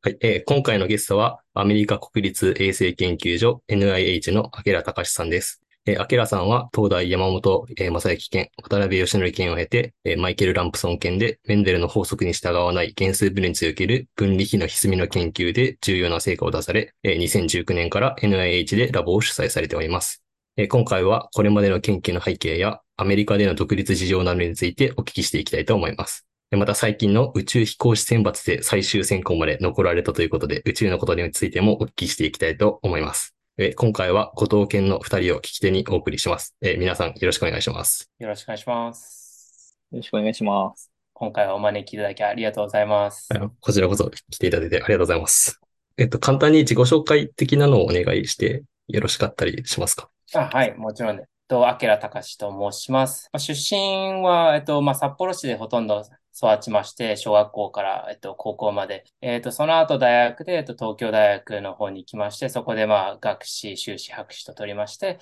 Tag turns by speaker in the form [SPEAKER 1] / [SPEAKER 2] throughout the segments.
[SPEAKER 1] はい、えー今回のゲストは、アメリカ国立衛生研究所 NIH の明隆さんです。えー、明さんは、東大山本、えー正幸研、渡辺義則研を経て、えーマイケル・ランプソン研で、メンデルの法則に従わない原数分裂における分離比の歪みの研究で重要な成果を出され、えー2019年から NIH でラボを主催されております。えー今回は、これまでの研究の背景や、アメリカでの独立事情などについてお聞きしていきたいと思います。でまた最近の宇宙飛行士選抜で最終選考まで残られたということで、宇宙のことについてもお聞きしていきたいと思います。え今回は後藤健の二人を聞き手にお送りします。え皆さんよろしくお願いします。
[SPEAKER 2] よろしくお願いします。
[SPEAKER 3] よろしくお願いします。
[SPEAKER 2] 今回はお招きいただきありがとうございます。
[SPEAKER 1] こちらこそ来ていただいてありがとうございます。えっと、簡単に自己紹介的なのをお願いしてよろしかったりしますか？
[SPEAKER 2] あはい、もちろんで。えっと、明隆と申します。まあ出身は、えっと、まあ、札幌市でほとんど育ちまして、小学校から、えっと、高校まで。えっと、その後大学で、えっと、東京大学の方に行きまして、そこで、まあ、学士、修士、博士と取りまして、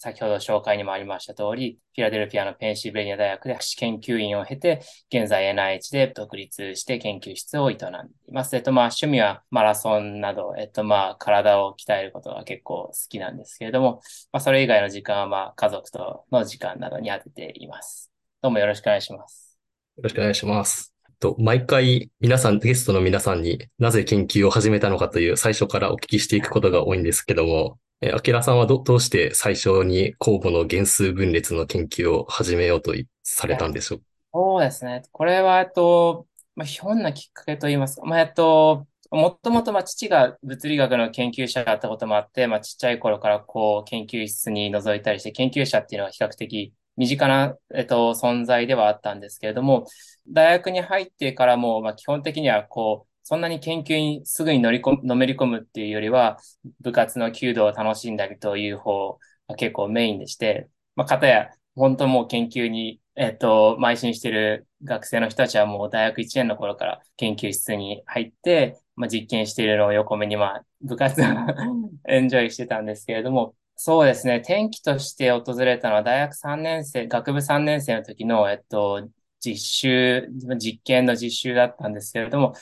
[SPEAKER 2] 先ほど紹介にもありました通り、フィラデルフィアのペンシルベニア大学で博士研究員を経て、現在 NIH で独立して研究室を営んでいます。えっと、まあ、趣味はマラソンなど、えっと、まあ、体を鍛えることが結構好きなんですけれども、まあ、それ以外の時間は、まあ、家族との時間などに当てています。どうもよろしくお願いします。
[SPEAKER 1] よろしくお願いします。と毎回皆さん、ゲストの皆さんになぜ研究を始めたのかという最初からお聞きしていくことが多いんですけども、え、アキラさんはどどうして最初に酵母の原数分裂の研究を始めようとされたんでしょう？
[SPEAKER 2] そうですね。これは、えっと、まあ、ひょんなきっかけといいますか、まあ、えっと、もともと、まあ、父が物理学の研究者だったこともあって、まあ、ちっちゃい頃からこう、研究室に覗いたりして、研究者っていうのは比較的身近な、えっと、存在ではあったんですけれども、大学に入ってからも、まあ、基本的にはこう、そんなに研究にすぐに乗り込む、のめり込むっていうよりは、部活の弓道を楽しんだりという方が結構メインでして、まあ、かたや、本当もう研究に、えっと、邁進してる学生の人たちはもう大学1年の頃から研究室に入って、まあ、実験しているのを横目に、まあ、部活を エンジョイしてたんですけれども、そうですね、転機として訪れたのは大学3年生、学部3年生の時の、えっと、実習、実験の実習だったんですけれども、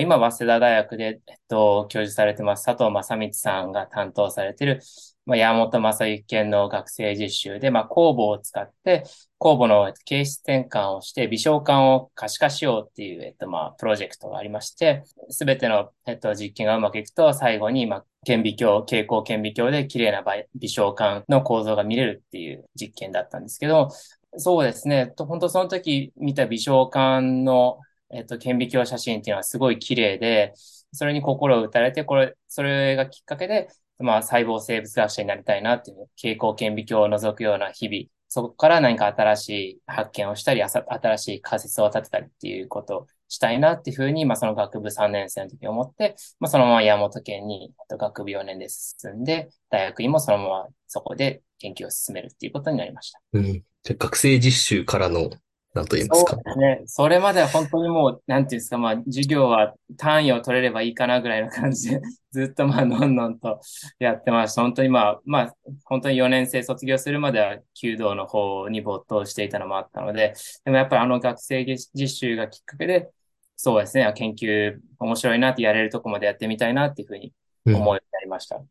[SPEAKER 2] 今、早稲田大学で、えっと、教授されてます佐藤正光さんが担当されている、まあ、山本正幸研の学生実習で、まあ、酵母を使って、酵母の形質転換をして、微小管を可視化しようっていう、えっと、まあ、プロジェクトがありまして、すべての、えっと、実験がうまくいくと、最後に、まあ、顕微鏡、蛍光顕微鏡で綺麗な微小管の構造が見れるっていう実験だったんですけど、そうですね、と本当その時見た微小管の、えっと、顕微鏡写真っていうのはすごい綺麗で、それに心を打たれて、これ、それがきっかけで、まあ、細胞生物学者になりたいなっていう、蛍光顕微鏡を覗くような日々、そこから何か新しい発見をしたり、新しい仮説を立てたりっていうことをしたいなっていうふうに、まあ、その学部3年生の時に思って、まあ、そのまま山本県にえっと学部4年で進んで、大学にもそのままそこで研究を進めるっていうことになりました。
[SPEAKER 1] うん。じゃ学生実習からの、なんと言いますか
[SPEAKER 2] そう。ですね。それまでは本当にもう、なんていうんですか、まあ、授業は単位を取れればいいかなぐらいの感じで、ずっとまあ、のんのんと やってました。本当にまあ、まあ、本当に4年生卒業するまでは、弓道の方に没頭していたのもあったので、でもやっぱりあの学生実習がきっかけで、そうですね、研究面白いなってやれるとこまでやってみたいなっていうふうに
[SPEAKER 1] うん
[SPEAKER 2] 思うようになりました。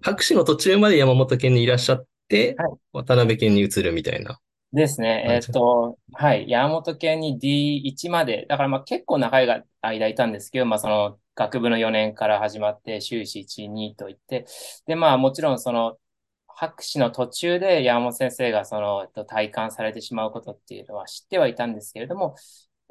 [SPEAKER 1] 博士の途中まで山本県にいらっしゃって、
[SPEAKER 2] はい
[SPEAKER 1] 渡辺県に移るみたいな。
[SPEAKER 2] ですね。
[SPEAKER 1] はい
[SPEAKER 2] えっと、はい。山本県に D1 まで、だからまあ結構長いが間いたんですけど、まあその学部の4年から始まって、修士1、2といって、でまあもちろんその博士の途中で山本先生がその、えっと、体感されてしまうことっていうのは知ってはいたんですけれども、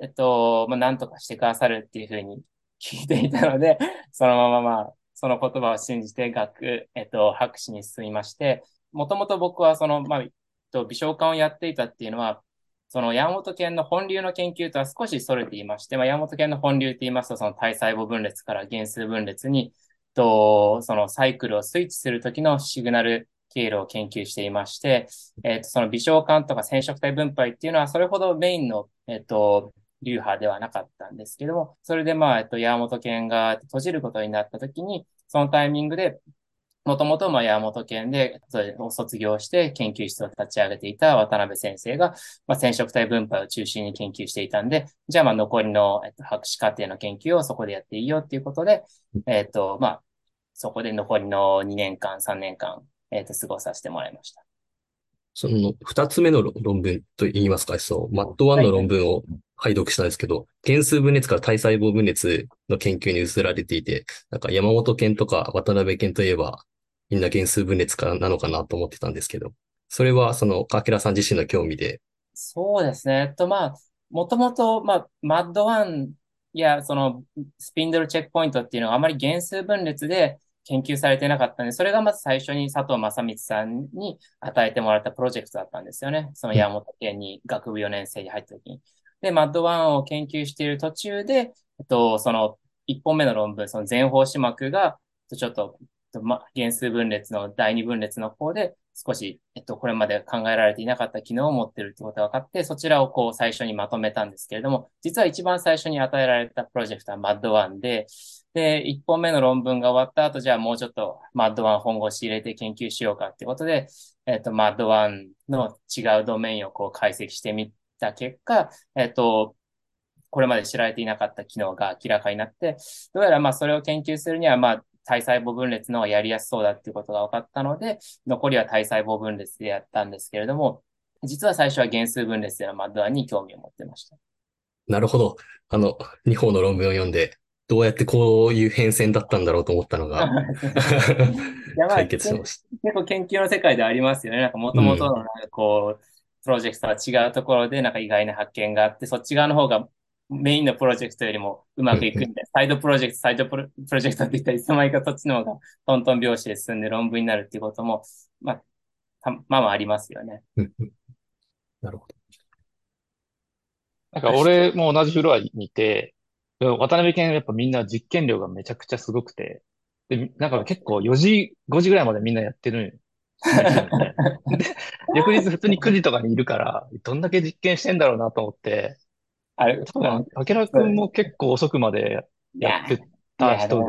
[SPEAKER 2] えっと、まあなんとかしてくださるっていうふうに 聞いていたので、そのまままあ、その言葉を信じて学、えっと、博士に進みまして、もともと僕はその、まあ、と微小管をやっていたっていうのは、その山本県の本流の研究とは少し逸れていまして、まあ、山本県の本流って言いますと、その体細胞分裂から原数分裂に、と、そのサイクルをスイッチするときのシグナル経路を研究していまして、えっと、その微小管とか染色体分配っていうのは、それほどメインの、えっと、流派ではなかったんですけども、それでまあ、えっと、山本県が閉じることになったときに、そのタイミングで、もともと、まあ、山本県で、それを卒業して研究室を立ち上げていた渡辺先生が、まあ、染色体分配を中心に研究していたんで、じゃあ、まあ、残りの、えっと、博士課程の研究をそこでやっていいよっていうことで、えっと、まあ、そこで残りの2年間、3年間、えっと、過ごさせてもらいました。
[SPEAKER 1] その二つ目の論文と言いますか、そう、マット1の論文を拝読したんですけど、原数分裂から体細胞分裂の研究に移られていて、なんか山本健とか渡辺健といえば、みんな原数分裂からなのかなと思ってたんですけど、それはその、かけらさん自身の興味で。
[SPEAKER 2] そうですね。えっと、まあ、もともと、まあ、マッドワンや、その、スピンドルチェックポイントっていうのはあまり原数分裂で、研究されてなかったんで、それがまず最初に佐藤正光さんに与えてもらったプロジェクトだったんですよね。その山本県に学部4年生に入った時に。で、マッドワンを研究している途中で、えっと、その1本目の論文、その全方子膜が、ちょっと、ま、原数分裂の第二分裂の方で、少し、えっと、これまで考えられていなかった機能を持っているってことが分かって、そちらをこう最初にまとめたんですけれども、実は一番最初に与えられたプロジェクトはマッドワンで、で、1本目の論文が終わった後、じゃあもうちょっとマッドワン本腰入れて研究しようかってことで、えっと、マッドワンの違うドメインをこう解析してみた結果、えっと、これまで知られていなかった機能が明らかになって、どうやらまあそれを研究するには、まあ体細胞分裂の方がやりやすそうだっていうことが分かったので、残りは体細胞分裂でやったんですけれども、実は最初は原数分裂でのマッドワンに興味を持ってました。
[SPEAKER 1] なるほど。あの、2本の論文を読んで、どうやってこういう変遷だったんだろうと思ったのが 解決しました。
[SPEAKER 2] 結構研究の世界でありますよね。なんか元々のなんかこう、プロジェクトは違うところでなんか意外な発見があって、そっち側の方がメインのプロジェクトよりもうまくいくんで、サイドプロジェクト、サイドプロジェクトって言ったらいつの間にかそっちの方がトントン拍子で進んで論文になるっていうことも、まあ、まあまあありますよね。
[SPEAKER 1] なるほど。
[SPEAKER 3] なんか俺も同じフロアにいて、渡辺県やっぱみんな実験量がめちゃくちゃすごくて、で、なんか結構4時、5時ぐらいまでみんなやってる で、翌日普通に9時とかにいるから、どんだけ実験してんだろうなと思って、あれ、多分、竹原くんも結構遅くまでやってた人で、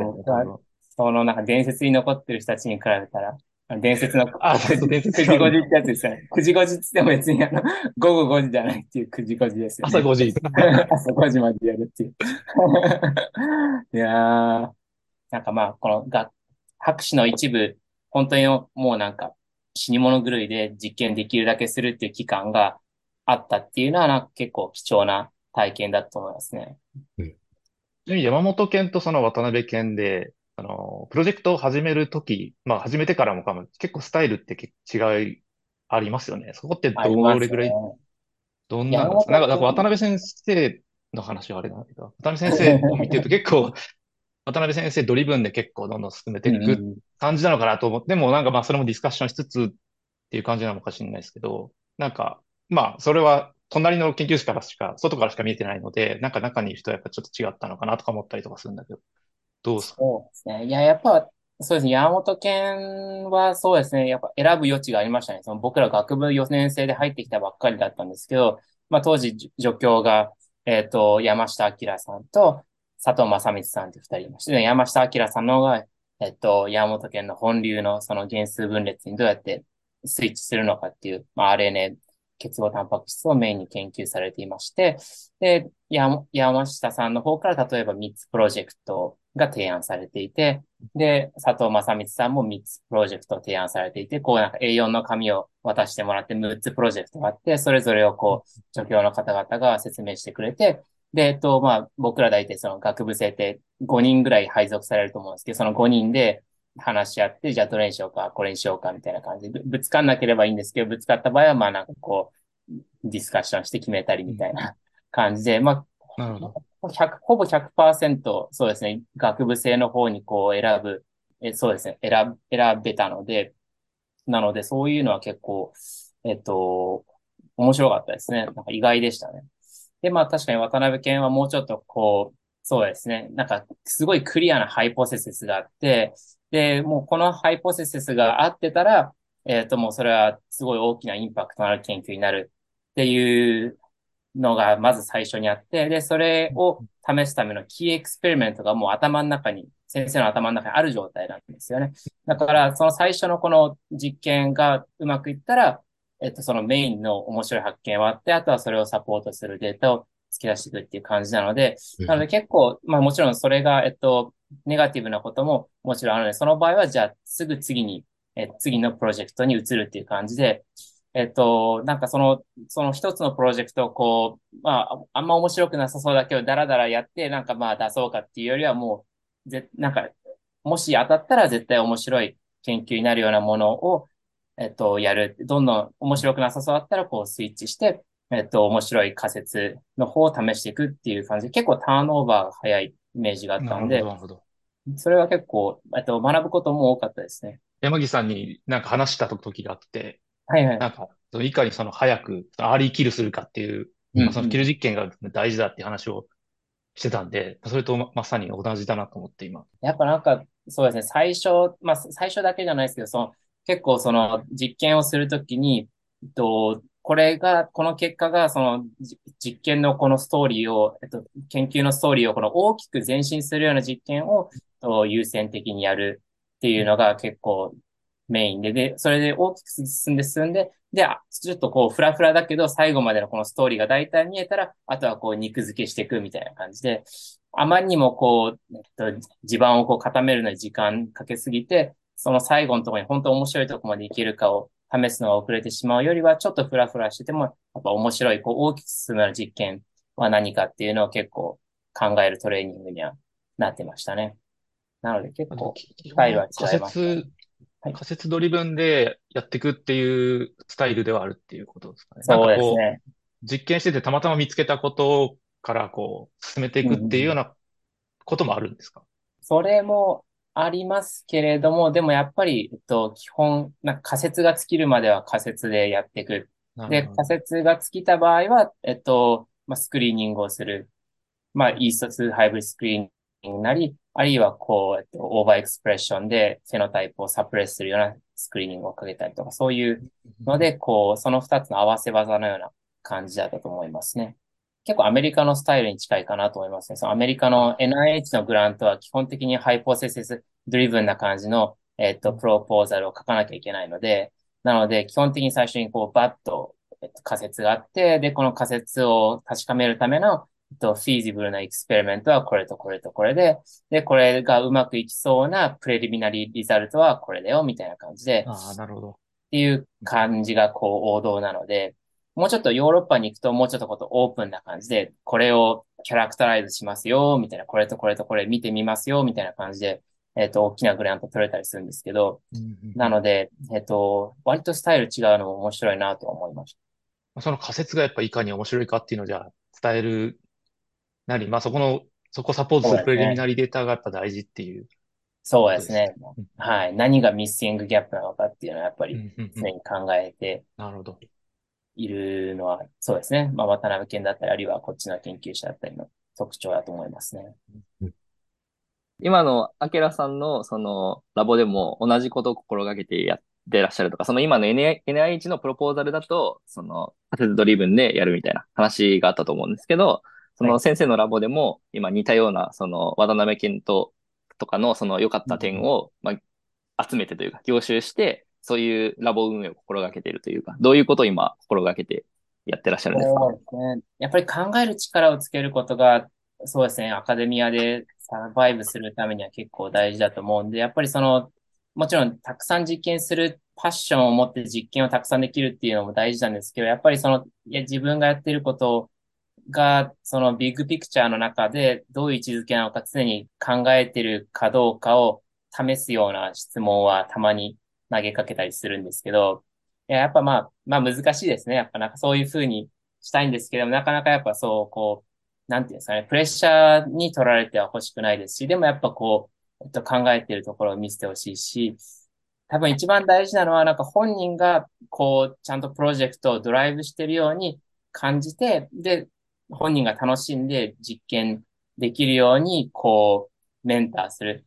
[SPEAKER 2] そのなんか伝説に残ってる人たちに比べたら、伝説の、
[SPEAKER 3] あ、そう伝説
[SPEAKER 2] 9時5時ってやつですよね。9時5時って言っても別にあの、午後5時じゃないっていう9時5時ですよね。
[SPEAKER 3] 朝5時。
[SPEAKER 2] 朝5時までやるっていう。いやー、なんかまあ、この学、博士の一部、本当にもうなんか死に物狂いで実験できるだけするっていう期間があったっていうのはなんか結構貴重な体験だと思いますね。
[SPEAKER 3] うん。山本県とその渡辺県で、あの、プロジェクトを始めるとき、まあ始めてからもかも、結構スタイルって違いありますよね。そこってどれぐらい、どんなんですか？なんか、なんか渡辺先生の話はあれなんだけど、渡辺先生を 見てると結構、渡辺先生ドリブンで結構どんどん進めていく感じなのかなと思って、でもなんかまあそれもディスカッションしつつっていう感じなのかもしれないですけど、なんか、まあそれは隣の研究室からしか、外からしか見えてないので、なんか中にいる人はやっぱちょっと違ったのかなとか思ったりとかするんだけど。どうすか？
[SPEAKER 2] そうですね。いや、やっぱ、そうですね。山本県はそうですね。やっぱ選ぶ余地がありましたね。その僕ら学部4年生で入ってきたばっかりだったんですけど、まあ当時助教が、えっ、ー、と、山下明さんと佐藤正光さんって二人いまして、山下明さんの方が、えっ、ー、と、山本県の本流のその原数分裂にどうやってスイッチするのかっていう、まあ RNA 結合タンパク質をメインに研究されていまして、で、山下さんの方から例えば3つプロジェクトが提案されていて、で、佐藤正光さんも3つプロジェクトを提案されていて、こうなんか A4 の紙を渡してもらって6つプロジェクトがあって、それぞれをこう、助教の方々が説明してくれて、で、えっと、まあ、僕ら大体その学部生って5人ぐらい配属されると思うんですけど、その5人で話し合って、じゃあどれにしようか、これにしようか、みたいな感じで、ぶつかんなければいいんですけど、ぶつかった場合は、まあなんかこう、ディスカッションして決めたりみたいな感じで、まあ、なるほど。100ほぼ100%、そうですね、学部生の方にこう選ぶ、えそうですね、選、選べたので、なのでそういうのは結構、えっと、面白かったですね。なんか意外でしたね。で、まあ確かに渡辺健はもうちょっとこう、そうですね、なんかすごいクリアなハイポセシスがあって、で、もうこのハイポセシスがあってたら、えっともうそれはすごい大きなインパクトのある研究になるっていうのがまず最初にあって、で、それを試すためのキーエクスペリメントがもう頭の中に、先生の頭の中にある状態なんですよね。だから、その最初のこの実験がうまくいったら、えっと、そのメインの面白い発見はあって、あとはそれをサポートするデータを突き出していくっていう感じなので、なので結構、まあもちろんそれが、えっと、ネガティブなことももちろんあるので、その場合はじゃあすぐ次に、え次のプロジェクトに移るっていう感じで、えっと、なんかその、その一つのプロジェクトをこう、まあ、あんま面白くなさそうだけど、だらだらやって、なんかまあ出そうかっていうよりはもう、ぜ、なんか、もし当たったら絶対面白い研究になるようなものを、えっと、やる。どんどん面白くなさそうだったら、こうスイッチして、えっと、面白い仮説の方を試していくっていう感じで、結構ターンオーバーが早いイメージがあったんで。それは結構、えっと、学ぶことも多かったですね。
[SPEAKER 3] 山木さんになんか話した時があって、
[SPEAKER 2] はいはい。
[SPEAKER 3] なんか、いかにその早く、アーリーキルするかっていう、うんうん、そのキル実験が大事だっていう話をしてたんで、それとまさに同じだなと思って今。
[SPEAKER 2] やっぱなんか、そうですね、最初、まあ最初だけじゃないですけど、その結構その実験をするときに、えっと、これが、この結果が、その実験のこのストーリーを、えっと、研究のストーリーをこの大きく前進するような実験を優先的にやるっていうのが結構メインで、で、それで大きく進んで進んで、で、ちょっとこう、フラフラだけど、最後までのこのストーリーが大体見えたら、あとはこう、肉付けしていくみたいな感じで、あまりにもこう、えっと、地盤をこう固めるのに時間かけすぎて、その最後のところに本当面白いところまでいけるかを試すのが遅れてしまうよりは、ちょっとフラフラしてても、やっぱ面白い、こう、大きく進む実験は何かっていうのを結構考えるトレーニングにはなってましたね。なので結構、スタイルは違います、ね。
[SPEAKER 3] 仮説ドリブンでやっていくっていうスタイルではあるっていうことですかね。
[SPEAKER 2] そうですね。
[SPEAKER 3] 実験しててたまたま見つけたことからこう進めていくっていうようなこともあるんですか、うん、
[SPEAKER 2] それもありますけれども、でもやっぱり、えっと、基本、なんか仮説が尽きるまでは仮説でやっていく。で、仮説が尽きた場合は、えっと、まあ、スクリーニングをする。まあ、 yeast 2 hybrid screening なり、あるいはこう、えっと、 overexpression で phenotype を suppress するようなスクリーニングをかけたりとか、そういうので、こう、その二つの合わせ技のような感じだったと思いますね。結構アメリカのスタイルに近いかなと思いますね。そのアメリカの NIH の grant は基本的に hypothesis-driven な感じの、えっと、 proposal を書かなきゃいけないので、なので、基本的に最初にこう、バッと、えっと、仮説があって、で、この仮説を確かめるためのと、 feasible な experiment はこれとこれとこれで、で、これがうまくいきそうな preliminary result はこれだよ、みたいな感じで。
[SPEAKER 3] ああ、なるほど。っ
[SPEAKER 2] ていう感じがこう王道なので、もうちょっとヨーロッパに行くともうちょっとことオープンな感じで、これをキャラクタライズしますよ、みたいな、これとこれとこれ見てみますよ、みたいな感じで、えっ、ー、と、大きなグラント取れたりするんですけど、なので、えっ、ー、と、割とスタイル違うのも面白いなと思いまし
[SPEAKER 3] た。その仮説がやっぱいかに面白いかっていうのじゃ伝えるなり、まあそこの、そこサポートするプレリミナリデータがやっぱ大事っていう。
[SPEAKER 2] そうですね。はい。何がミッシングギャップなのかっていうのはやっぱり常に考えて
[SPEAKER 3] なるほど。
[SPEAKER 2] いるのは、そうですね。まあ渡辺県だったり、あるいはこっちの研究者だったりの特徴だと思いますね。
[SPEAKER 4] 今のアケラさんのそのラボでも同じことを心がけてやってらっしゃるとか、その今の NIH のプロポーザルだと、その仮説ドリブンでやるみたいな話があったと思うんですけど、その先生のラボでも、今似たような、その渡辺健と、とかのその良かった点を、まあ、集めてというか、凝集して、そういうラボ運営を心がけているというか、どういうことを今心がけてやってらっしゃるんですか？
[SPEAKER 2] そうですね。やっぱり考える力をつけることが、そうですね、アカデミアでサバイブするためには結構大事だと思うんで、やっぱりその、もちろんたくさん実験するパッションを持って実験をたくさんできるっていうのも大事なんですけど、やっぱりその、いや自分がやってることが、そのビッグピクチャーの中でどういう位置づけなのか常に考えてるかどうかを試すような質問はたまに投げかけたりするんですけど、いやっぱまあ、まあ難しいですね。やっぱなんかそういうふうにしたいんですけどなかなかやっぱそう、こう、なんていうんですかね、プレッシャーに取られては欲しくないですし、でもやっぱこう、えっと、考えているところを見せてほしいし、多分一番大事なのは、なんか本人が、こう、ちゃんとプロジェクトをドライブしてるように感じて、で、本人が楽しんで実験できるように、こう、メンターする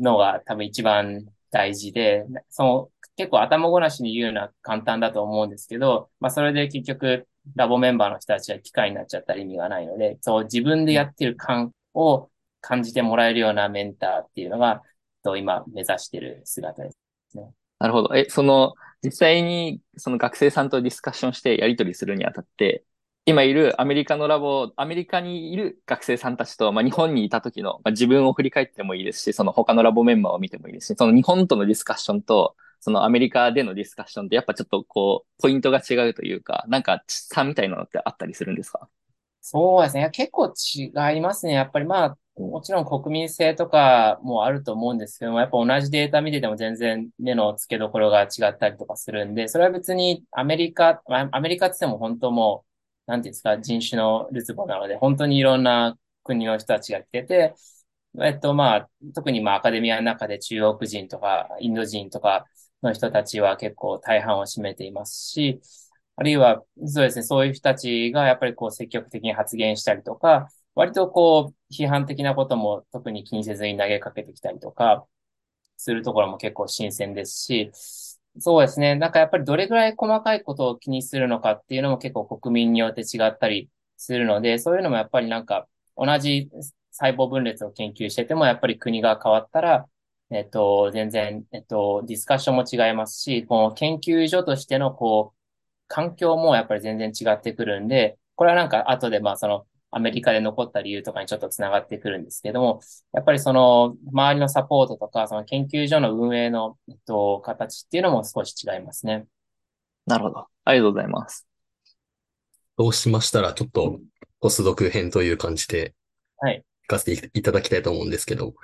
[SPEAKER 2] のが多分一番大事で、その結構頭ごなしに言うのは簡単だと思うんですけど、まあそれで結局ラボメンバーの人たちは機械になっちゃったら意味がないので、そう自分でやってる感を感じてもらえるようなメンターっていうのが、と今目指してる姿ですね。
[SPEAKER 4] なるほど。え、その、実際にその学生さんとディスカッションしてやり取りするにあたって、今いるアメリカのラボ、アメリカにいる学生さんたちと、まあ、日本にいた時の、まあ、自分を振り返ってもいいですし、その他のラボメンバーを見てもいいですし、その日本とのディスカッションと、そのアメリカでのディスカッションってやっぱちょっとこう、ポイントが違うというか、なんか差みたいなのってあったりするんですか？
[SPEAKER 2] そうですね。結構違いますね。やっぱりまあ、もちろん国民性とかもあると思うんですけども、やっぱ同じデータ見てても全然目の付けどころが違ったりとかするんで、それは別にアメリカ、アメリカって言っても本当もう、なんていうんですか、人種のるつぼなので、本当にいろんな国の人たちが来てて、えっとまあ、特にまあアカデミアの中で中国人とかインド人とかの人たちは結構大半を占めていますし、あるいは、そうですね、そういう人たちがやっぱりこう積極的に発言したりとか、割とこう、批判的なことも特に気にせずに投げかけてきたりとか、するところも結構新鮮ですし、そうですね。なんかやっぱりどれぐらい細かいことを気にするのかっていうのも結構国民によって違ったりするので、そういうのもやっぱりなんか同じ細胞分裂を研究しててもやっぱり国が変わったら、えっと、全然、えっと、ディスカッションも違いますし、この研究所としてのこう、環境もやっぱり全然違ってくるんで、これはなんか後でまあそのアメリカで残った理由とかにちょっと繋がってくるんですけども、やっぱりその周りのサポートとか、その研究所の運営の、えっと、形っていうのも少し違いますね。
[SPEAKER 4] なるほど。ありがとうございます。
[SPEAKER 1] そうしましたら、ちょっとポスドク編という感じで、
[SPEAKER 2] はい。
[SPEAKER 1] 行かせていただきたいと思うんですけど、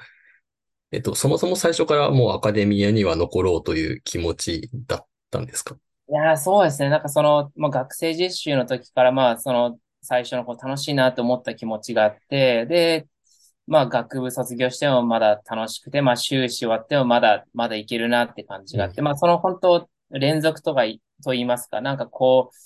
[SPEAKER 1] えっと、そもそも最初からもうアカデミアには残ろうという気持ちだったんですか？
[SPEAKER 2] いやそうですね。なんかその、まあ、学生実習の時から、まあ、その、最初のこう楽しいなと思った気持ちがあって、で、まあ学部卒業してもまだ楽しくて、まあ修士終わってもまだ、まだいけるなって感じがあって、うん、まあその本当連続とかと言いますか、なんかこう、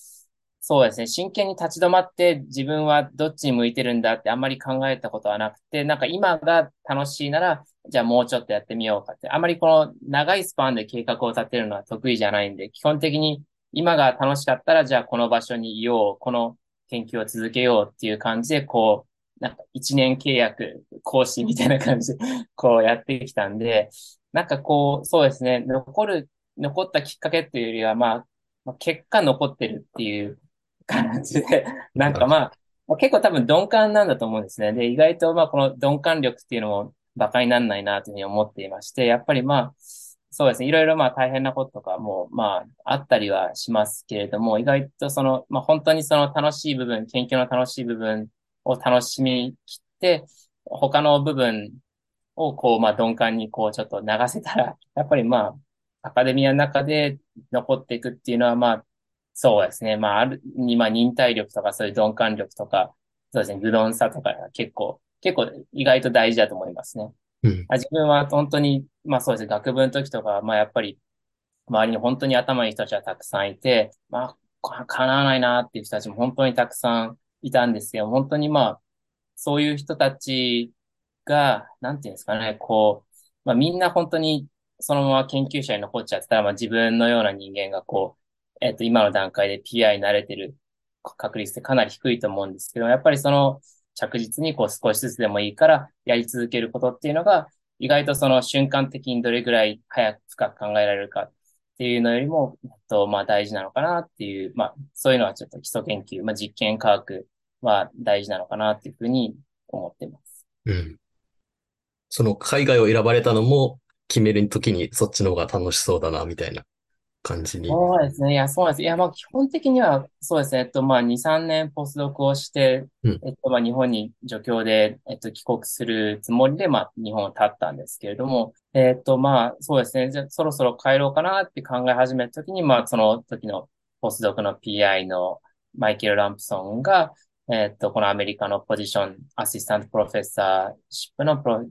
[SPEAKER 2] そうですね、真剣に立ち止まって自分はどっちに向いてるんだってあんまり考えたことはなくて、なんか今が楽しいなら、じゃあもうちょっとやってみようかって、あまりこの長いスパンで計画を立てるのは得意じゃないんで、基本的に今が楽しかったら、じゃあこの場所にいよう、この研究を続けようっていう感じで、こう、なんか一年契約講師みたいな感じで、こうやってきたんで、なんかこう、そうですね、残る、残ったきっかけっていうよりは、まあ、結果残ってるっていう感じで、なんかまあ、結構多分鈍感なんだと思うんですね。で、意外とまあこの鈍感力っていうのも馬鹿にならないなというふうに思っていまして、やっぱりまあ、そうですね。いろいろまあ大変なこととかもまああったりはしますけれども、意外とその、まあ本当にその楽しい部分、研究の楽しい部分を楽しみきって、他の部分をこうまあ鈍感にこうちょっと流せたら、やっぱりまあアカデミアの中で残っていくっていうのはまあそうですね。まあある、まあ忍耐力とかそういう鈍感力とか、そうですね。愚鈍さとか結構、結構意外と大事だと思いますね。
[SPEAKER 1] うん、
[SPEAKER 2] 自分は本当に、まあそうですね、学部の時とか、まあやっぱり、周りに本当に頭いい人たちはたくさんいて、まあ、叶わないなっていう人たちも本当にたくさんいたんですけど、本当にまあ、そういう人たちが、なんていうんですかね、こう、まあみんな本当にそのまま研究者に残っちゃってたら、まあ自分のような人間がこう、えっ、と、今の段階で PI に慣れてる確率ってかなり低いと思うんですけど、やっぱりその、着実にこう少しずつでもいいからやり続けることっていうのが、意外とその瞬間的にどれぐらい早く深く考えられるかっていうのよりも、えっと、まあ大事なのかなっていう、まあそういうのはちょっと基礎研究、まあ実験科学は大事なのかなっていうふうに思ってます。
[SPEAKER 1] うん。その海外を選ばれたのも決めるときにそっちの方が楽しそうだな、みたいな感じに。
[SPEAKER 2] そうですね。いや、そうなんです。いや、まあ、基本的には、そうですね。えっと、まあ、2、3年ポスドクをして、
[SPEAKER 1] うん、
[SPEAKER 2] えっと、まあ、日本に助教で、えっと、帰国するつもりで、まあ、日本を立ったんですけれども、えっと、まあ、そうですね。じゃそろそろ帰ろうかなって考え始めたときに、まあ、その時のポスドクの PI のマイケル・ランプソンが、えっと、このアメリカのポジション、アシスタントプロフェッサーシップのプロ、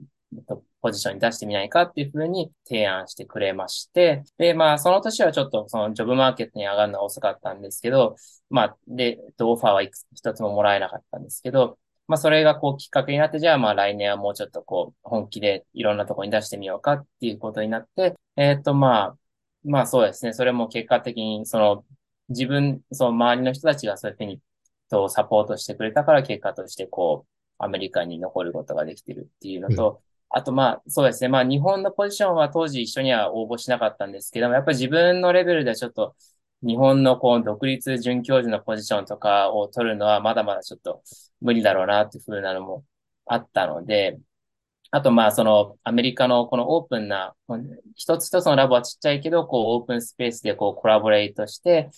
[SPEAKER 2] ポジションに出してみないかっていうふうに提案してくれまして、で、まあ、その年はちょっとそのジョブマーケットに上がるのは遅かったんですけど、まあ、で、オファーはいくつ一つももらえなかったんですけど、まあ、それがこうきっかけになって、じゃあまあ来年はもうちょっとこう本気でいろんなところに出してみようかっていうことになって、えっ、とまあ、まあそうですね。それも結果的にその自分、その周りの人たちがそういうふうに、とサポートしてくれたから結果としてこう、アメリカに残ることができてるっていうのと、あとまあそうですね。まあ日本のポジションは当時一緒には応募しなかったんですけども、やっぱり自分のレベルではちょっと日本のこう独立准教授のポジションとかを取るのはまだまだちょっと無理だろうなっていうふうなのもあったので、あとまあそのアメリカのこのオープンな、一つ一つのラボはちっちゃいけど、こうオープンスペースでこうコラボレートして、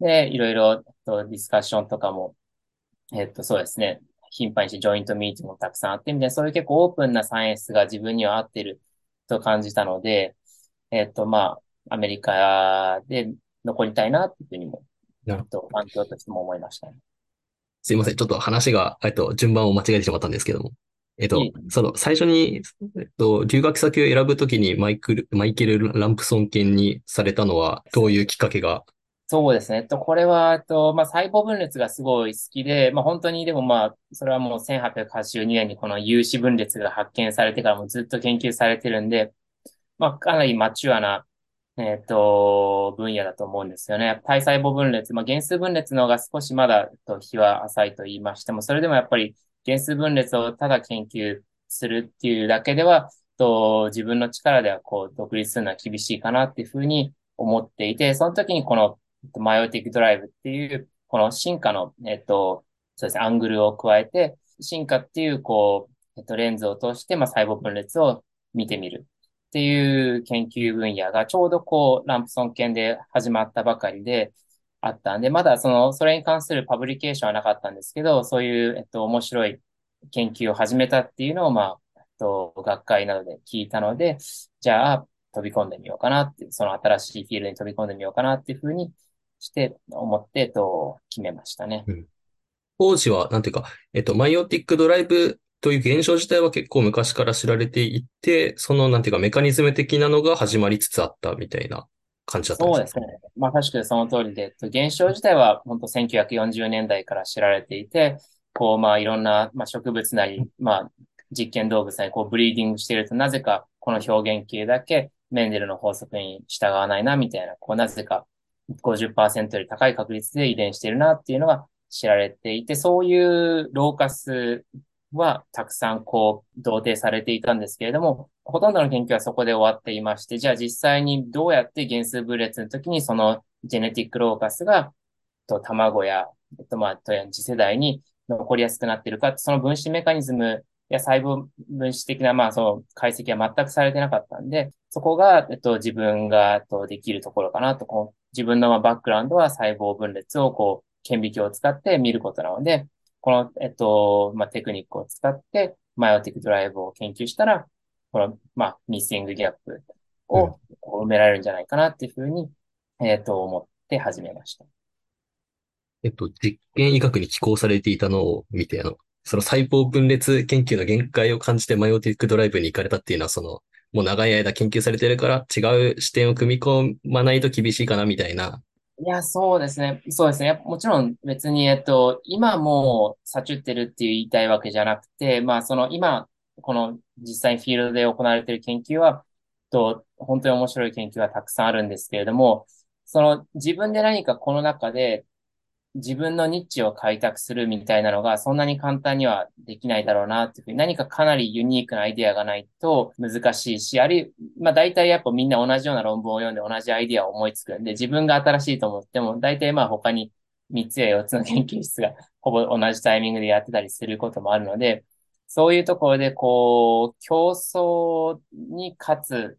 [SPEAKER 2] で、いろいろとディスカッションとかも、えっとそうですね、頻繁にしてジョイントミーティングもたくさんあってみたいな、そういう結構オープンなサイエンスが自分には合ってると感じたので、えっとまあ、アメリカで残りたいなっていうふうにも、なるほど。環境としても思いましたね。
[SPEAKER 1] すいません。ちょっと話が、えっと、順番を間違えてしまったんですけども。えっと、その、最初に、えっと、留学先を選ぶときにマイクル、マイケル・ランプソン犬にされたのは、どういうきっかけが
[SPEAKER 2] そうですね。と、これは、と、まあ、細胞分裂がすごい好きで、まあ、本当にでもまあ、それはもう1882年にこの有子分裂が発見されてからもずっと研究されてるんで、まあ、かなりマチュアなえっと、分野だと思うんですよね。体細胞分裂、まあ、原数分裂の方が少しまだ、と、日は浅いと言いましても、それでもやっぱり原数分裂をただ研究するっていうだけでは、と、自分の力ではこう、独立するのは厳しいかなっていうふうに思っていて、その時にこの、マイオティックドライブっていう、この進化の、えっと、そうですね、アングルを加えて、進化っていう、こう、えっと、レンズを通して、まあ、細胞分裂を見てみる。っていう研究分野がちょうどこう、ランプソン犬で始まったばかりであったんで、まだその、それに関するパブリケーションはなかったんですけど、そういう、えっと、面白い研究を始めたっていうのを、まあ、えっと、学会などで聞いたので、じゃあ、飛び込んでみようかなって、その新しいフィールドに飛び込んでみようかなっていうふうにして思って、えっと、決めましたね。うん、
[SPEAKER 1] 当時は、なんていうか、えっと、マイオティックドライブという現象自体は結構昔から知られていて、そのなんていうかメカニズム的なのが始まりつつあったみたいな感じだったん
[SPEAKER 2] ですか？そうですね。まあ確かにその通りで、現象自体は本当1940年代から知られていて、こうまあいろんな、まあ、植物なり、まあ実験動物なりこうブリーディングしているとなぜかこの表現形だけメンデルの法則に従わないなみたいな、こうなぜか50%より高い確率で遺伝しているなっていうのが知られていて、そういうローカスはたくさんこう、同定されていたんですけれども、ほとんどの研究はそこで終わっていまして、じゃあ実際にどうやって原数分裂の時にそのジェネティックローカスが、と卵や、えっとまあ、次世代に残りやすくなっているか、その分子メカニズムや細胞分子的な、まあ、その解析は全くされてなかったんで、そこが、えっと、自分が、えっと、できるところかなと、自分のバックグラウンドは細胞分裂を、こう、顕微鏡を使って見ることなので、この、えっと、まあ、テクニックを使って、マイオティックドライブを研究したら、この、まあ、ミスイングギャップを埋められるんじゃないかなっていうふうに、えっと、思って始めました。
[SPEAKER 1] えっと、実験医学に寄稿されていたのを見て、あの、その細胞分裂研究の限界を感じてマイオティックドライブに行かれたっていうのは、その、もう長い間研究されてるから違う視点を組み込まないと厳しいかなみたいな
[SPEAKER 2] いや、そうですね。そうですね。もちろん別に、えっと、今もう、サチュってるって言いたいわけじゃなくて、まあ、その今、この実際にフィールドで行われている研究は、と、本当に面白い研究はたくさんあるんですけれども、その自分で何かこの中で自分のニッチを開拓するみたいなのがそんなに簡単にはできないだろうなっていうふうに何かかなりユニークなアイデアがないと難しいし、あるい、まあ大体やっぱみんな同じような論文を読んで同じアイデアを思いつくんで、自分が新しいと思っても大体まあ他に3つや4つの研究室がほぼ同じタイミングでやってたりすることもあるので、そういうところでこう、競争に勝つ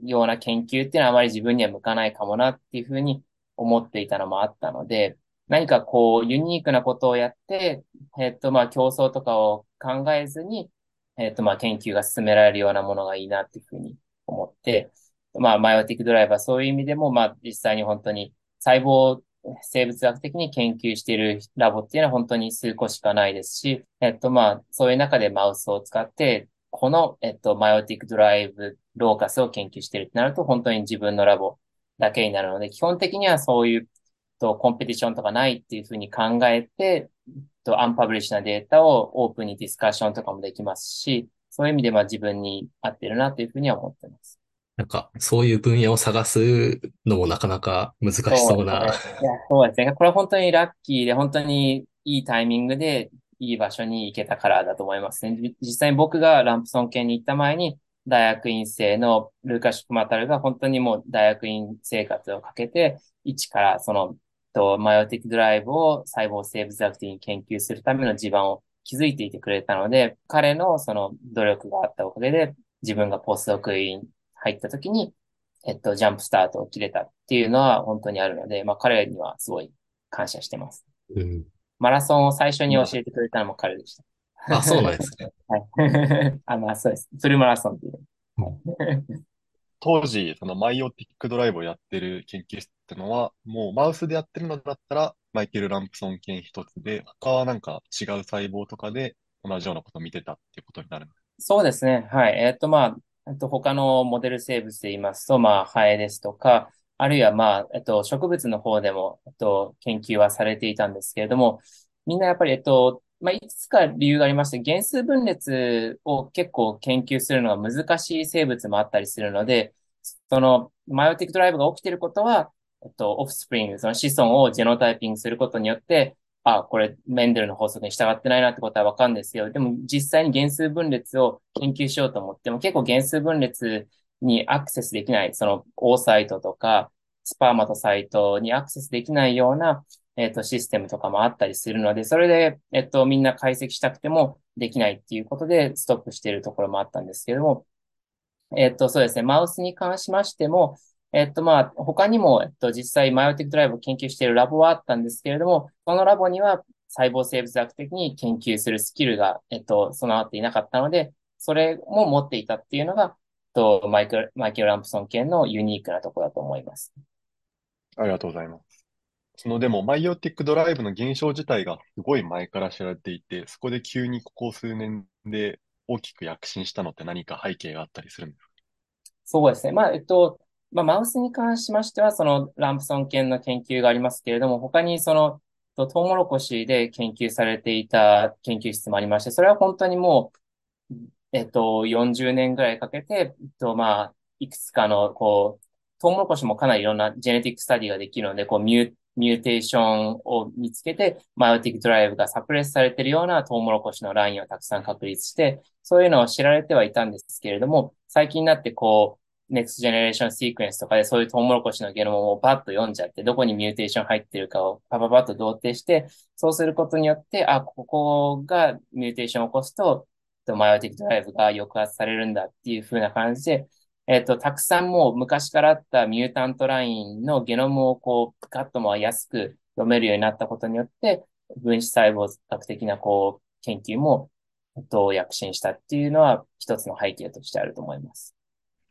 [SPEAKER 2] ような研究っていうのはあまり自分には向かないかもなっていうふうに思っていたのもあったので、何かこう、ユニークなことをやって、えっと、まあ、競争とかを考えずに、えっと、まあ、研究が進められるようなものがいいなっていうふうに思って、まあ、マイオティックドライバーそういう意味でも、まあ、実際に本当に細胞生物学的に研究しているラボっていうのは本当に数個しかないですし、えっと、まあ、そういう中でマウスを使って、この、えっと、マイオティックドライブローカスを研究しているとなると、本当に自分のラボだけになるので、基本的にはそういうと、コンペティションとかないっていうふうに考えて、と、アンパブリッシュなデータをオープンにディスカッションとかもできますし、そういう意味でまあ自分に合ってるなというふうには思ってます。
[SPEAKER 1] なんか、そういう分野を探すのもなかなか難しそうな。
[SPEAKER 2] そうですね。いや、そうですね。これは本当にラッキーで、本当にいいタイミングで、いい場所に行けたからだと思いますね。じ実際に僕がランプソン県に行った前に、大学院生のルーカ・シュクマタルが本当にもう大学院生活をかけて、一からその、と、マイオティックドライブを細胞生物学的に研究するための地盤を築いていてくれたので、彼のその努力があったおかげで、自分がポストドクに入った時に、えっと、ジャンプスタートを切れたっていうのは本当にあるので、まあ彼にはすごい感謝してます。
[SPEAKER 1] うん。
[SPEAKER 2] マラソンを最初に教えてくれたのも彼でした。
[SPEAKER 1] あ、そうなんですね。
[SPEAKER 2] はい。あ、まあそうです。フルマラソンっていう。
[SPEAKER 5] 当時、そのマイオティックドライブをやってる研究室ってのは、もうマウスでやってるのだったら、マイケル・ランプソン犬一つで、他はなんか違う細胞とかで同じようなことを見てたっていうことになる。
[SPEAKER 2] そうですね。はい。えっと、まあ、えっと、他のモデル生物で言いますと、まあ、ハエですとか、あるいは、まあ、えっと、植物の方でも、えっと、研究はされていたんですけれども、みんなやっぱり、えっと、まあ、いくつか理由がありまして、原数分裂を結構研究するのが難しい生物もあったりするので、その、マイオティックドライブが起きていることは、えっと、オフスプリング、その子孫をジェノタイピングすることによって、あ、これ、メンデルの法則に従ってないなってことはわかるんですけど、でも実際に原数分裂を研究しようと思っても、結構原数分裂にアクセスできない、その、オーサイトとか、スパーマトサイトにアクセスできないような、えっと、システムとかもあったりするので、それで、えっと、みんな解析したくてもできないっていうことで、ストップしているところもあったんですけども、えっと、そうですね、マウスに関しましても、えっと、まあ、他にも、えっと、実際、マイオティックドライブを研究しているラボはあったんですけれども、そのラボには細胞生物学的に研究するスキルが、えっと、備わっていなかったので、それも持っていたっていうのが、えっと、マイケル、マイケル・ランプソン系のユニークなところだと思います。
[SPEAKER 5] ありがとうございます。そのでも、マイオティックドライブの現象自体がすごい前から知られていて、そこで急にここ数年で大きく躍進したのって何か背景があったりするんですか？
[SPEAKER 2] そうですね。まあ、えっと、まあ、マウスに関しましては、そのランプソン犬の研究がありますけれども、他にその、トウモロコシで研究されていた研究室もありまして、それは本当にもう、えっと、40年ぐらいかけて、えっと、まあ、いくつかの、こう、トウモロコシもかなりいろんな genetic study ができるので、こう、 mu、mutation を見つけて、 meiotic drive が suppress されているようなトウモロコシのラインをたくさん確立して、そういうのを知られてはいたんですけれども、最近になってこう、 next generation sequence とかでそういうトウモロコシのゲノムをバッと読んじゃって、どこに mutation 入ってるかをパパパッと同定して、そうすることによって、あ、ここが mutation を起こすと、 meiotic drive が抑圧されるんだっていう風な感じで、えっと、たくさんもう昔からあった mutant line のゲノムをこう、ガッとも安く読めるようになったことによって、分子細胞学的なこう、研究も、えっと、躍進したっていうのは一つの背景としてあると思います。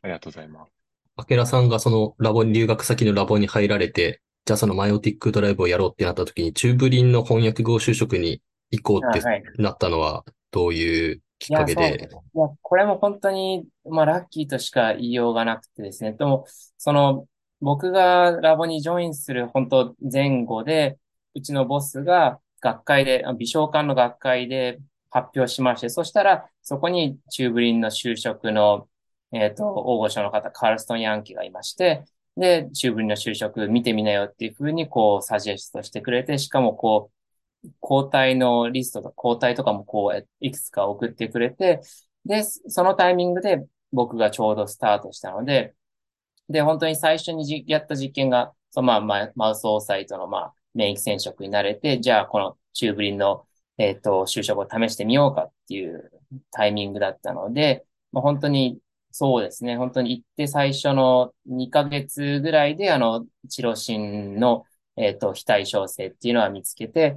[SPEAKER 5] ありがとうございます。
[SPEAKER 1] 明楽さんがそのラボに、留学先のラボに入られて、じゃあその meiotic drive をやろうってなった時に、チューブリンの翻訳後修飾に行こうってなったのは、どういうきっかけ
[SPEAKER 2] いや、
[SPEAKER 1] で？
[SPEAKER 2] そう。いや、これも本当に、まあ、ラッキーとしか言いようがなくてですね。でも、その、僕がラボにジョインする本当前後で、うちのボスが学会で、あ美商館の学会で発表しまして、そしたら、そこにチューブリンの就職の、えっと、大御所の方、カールストン・ヤンキがいまして、で、チューブリンの就職見てみなよっていうふうに、こう、サジェストしてくれて、しかもこう、交代のリストと交代とかもこう、いくつか送ってくれて、で、そのタイミングで僕がちょうどスタートしたので、で、本当に最初にやった実験が、そのまあ、まあ、マウスオーサイトのまあ、免疫染色になれて、じゃあこのチューブリンの、えっと、就職を試してみようかっていうタイミングだったので、まあ、本当にそうですね。本当に行って最初の2ヶ月ぐらいで、あの、チロシンの、えっと、非対称性っていうのは見つけて、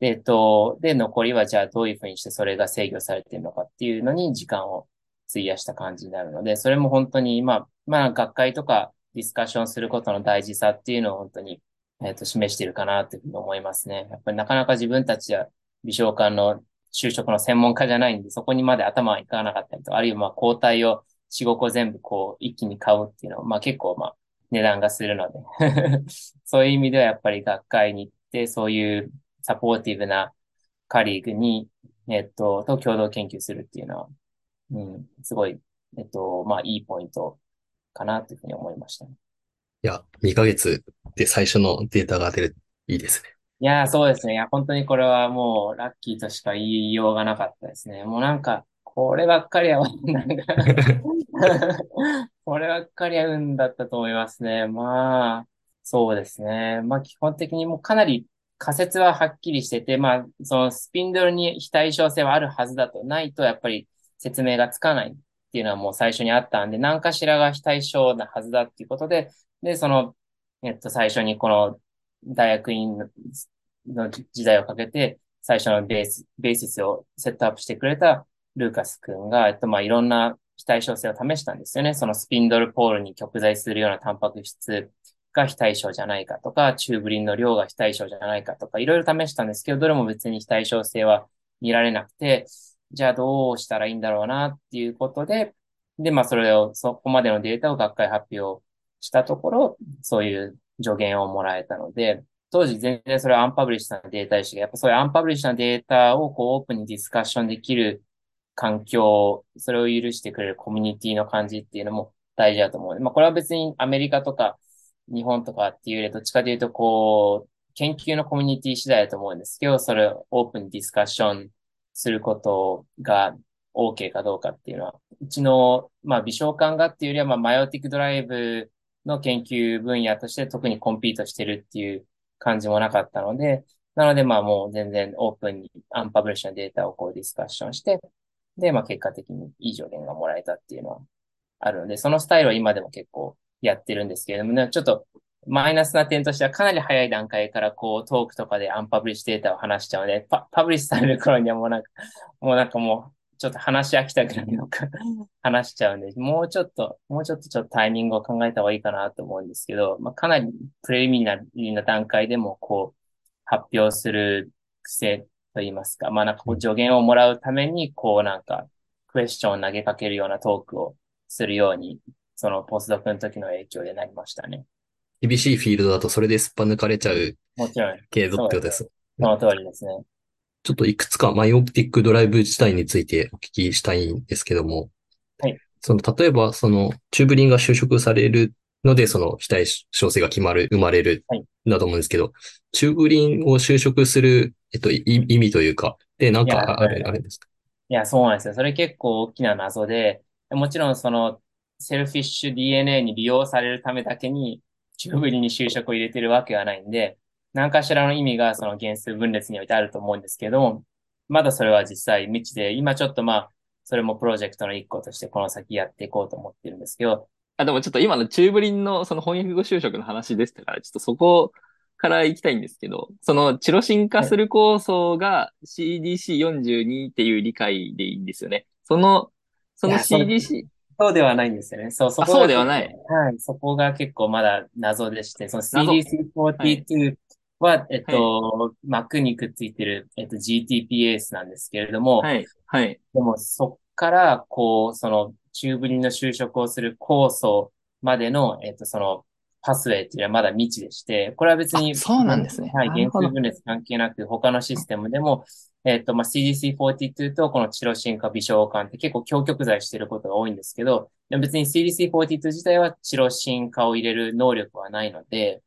[SPEAKER 2] えっと、で、残りはじゃあどういうふうにしてそれが制御されているのかっていうのに時間を費やした感じになるので、それも本当に、まあ、まあ、学会とかディスカッションすることの大事さっていうのを本当に、えっと、示しているかなというふうに思いますね。やっぱりなかなか自分たちは美少館の就職の専門家じゃないんで、そこにまで頭がいかなかったりと、あるいはまあ、交代を4、5個全部こう、一気に買うっていうのは、まあ結構まあ、値段がするので そういう意味ではやっぱり学会に行って、そういうサポーティブなカリーグに、えっと、と共同研究するっていうのは、うん、すごい、えっと、まあいいポイントかなというふうに思いましたね。
[SPEAKER 1] いや、2ヶ月で最初のデータが出る。いいですね。
[SPEAKER 2] いやー、そうですね。いや、本当にこれはもうラッキーとしか言いようがなかったですね。もうなんか、こればっかりは、なんか こればっかりは運だったと思いますね。まあ、そうですね。まあ、基本的にもうかなり仮説ははっきりしてて、まあ、そのスピンドルに非対称性はあるはずだと、ないとやっぱり説明がつかないっていうのはもう最初にあったんで、何かしらが非対称なはずだっていうことで、で、その、えっと、最初にこの大学院の時代をかけて、最初のベース、ベーシスをセットアップしてくれたルーカス君が、えっと、まあ、いろんな非対称性を試したんですよね。そのスピンドルポールに極在するようなタンパク質が非対称じゃないかとか、チューブリンの量が非対称じゃないかとか、いろいろ試したんですけど、どれも別に非対称性は見られなくて、じゃあどうしたらいいんだろうなっていうことで、で、まあそれを、そこまでのデータを学会発表したところ、そういう助言をもらえたので、当時全然それは unpublish なデータでしたが、やっぱそういう unpublish なデータをこうオープンに discussion できる環境、それを許してくれるコミュニティの感じっていうのも大事だと思う。まあこれは別にアメリカとか日本とかっていうよりどっちかというとこう、研究のコミュニティ次第だと思うんですけど、それをオープンディスカッションすることが OK かどうかっていうのは、うちの、まあ、微小感がっていうよりは、まあ、マイオティックドライブの研究分野として特にコンピートしてるっていう感じもなかったので、なので、まあ、もう全然オープンにアンパブリッシュなデータをこうディスカッションして、で、まあ、結果的にいい助言がもらえたっていうのはあるので、そのスタイルは今でも結構やってるんですけれども、ね、ちょっとマイナスな点としてはかなり早い段階からこうトークとかでアンパブリッシュデータを話しちゃうので、パパブリッシュされる頃にはもうなんか、もうなんかもうちょっと話し飽きたくらいのか話しちゃうんで、もうちょっと、もうちょっとちょっとタイミングを考えた方がいいかなと思うんですけど、まあ、かなりプレミナリーな段階でもこう発表する癖といいますか、まあなんかこう助言をもらうためにこうなんかクエスチョンを投げかけるようなトークをするように、そのポスドクの時の影響でなりましたね。
[SPEAKER 1] 厳しいフィールドだとそれですっぱ抜かれちゃう
[SPEAKER 2] もちろん。
[SPEAKER 1] 継続ってことです。
[SPEAKER 2] その通りですね。
[SPEAKER 1] ちょっといくつかマイオプティックドライブ自体についてお聞きしたいんですけども。
[SPEAKER 2] はい。
[SPEAKER 1] その、例えば、その、チューブリンが収縮されるので、その、非対称性が決まる、生まれる
[SPEAKER 2] はい、
[SPEAKER 1] だと思うんですけど、チューブリンを収縮する、えっと、い意味というか、で、なんかある、あるんですか？
[SPEAKER 2] いや、そうなんですよ。それ結構大きな謎で、もちろんそのセルフィッシュ DNA に利用されるためだけにチューブリンに修飾を入れてるわけはないんで、何かしらの意味がその減数分裂においてあると思うんですけども、まだそれは実際未知で、今ちょっとまあ、それもプロジェクトの一個としてこの先やっていこうと思ってるんですけど、
[SPEAKER 4] あ、でもちょっと今のチューブリンのその翻訳後修飾の話でしたから、ちょっとそこから行きたいんですけど、そのチロシン化する酵素が CDC42 っていう理解でいいんですよね。その、その CDC、
[SPEAKER 2] そうではないんですよね。そう、そこが
[SPEAKER 4] そうではない
[SPEAKER 2] はい、そこが結構まだ謎でして、その
[SPEAKER 4] 謎
[SPEAKER 2] CDC42 は、えっと、膜にくっついてる、えっと、GTPase なんですけれども、
[SPEAKER 4] はい、はい。
[SPEAKER 2] でもそっから、こう、その、チューブリンの就職をする酵素までの、えっと、その、パスウェイっていうのはまだ未知でして、これは別に、
[SPEAKER 4] あそうなんですね
[SPEAKER 2] はい、原数分裂関係なく、他のシステムでも、えっと、まあ、CDC42 とこのチロシン化微小管って結構強極剤してることが多いんですけど、でも別に CDC42 自体はチロシン化を入れる能力はないので、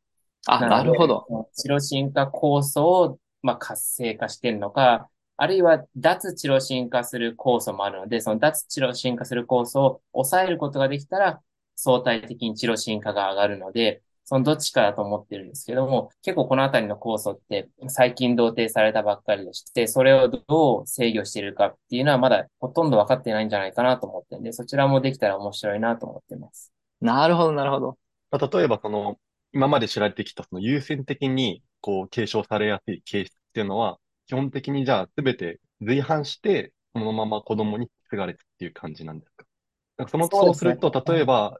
[SPEAKER 4] あ、なるほど。。
[SPEAKER 2] チロシン化酵素を、まあ、活性化してるのか、あるいは脱チロシン化する酵素もあるので、その脱チロシン化する酵素を抑えることができたら、相対的にチロシン化が上がるので、そのどっちかだと思ってるんですけども、結構このあたりの酵素って最近同定されたばっかりでして、それをどう制御しているかっていうのはまだほとんど分かってないんじゃないかなと思ってるんで、そちらもできたら面白いなと思ってます。
[SPEAKER 4] なるほど、なるほど。
[SPEAKER 5] まあ例えば、その、今まで知られてきた、その優先的に、こう、継承されやすい形質っていうのは、基本的にじゃあ、すべて随伴して、そのまま子供に継がれてっていう感じなんですか？なんかその、
[SPEAKER 2] そうです
[SPEAKER 5] ると、例えば、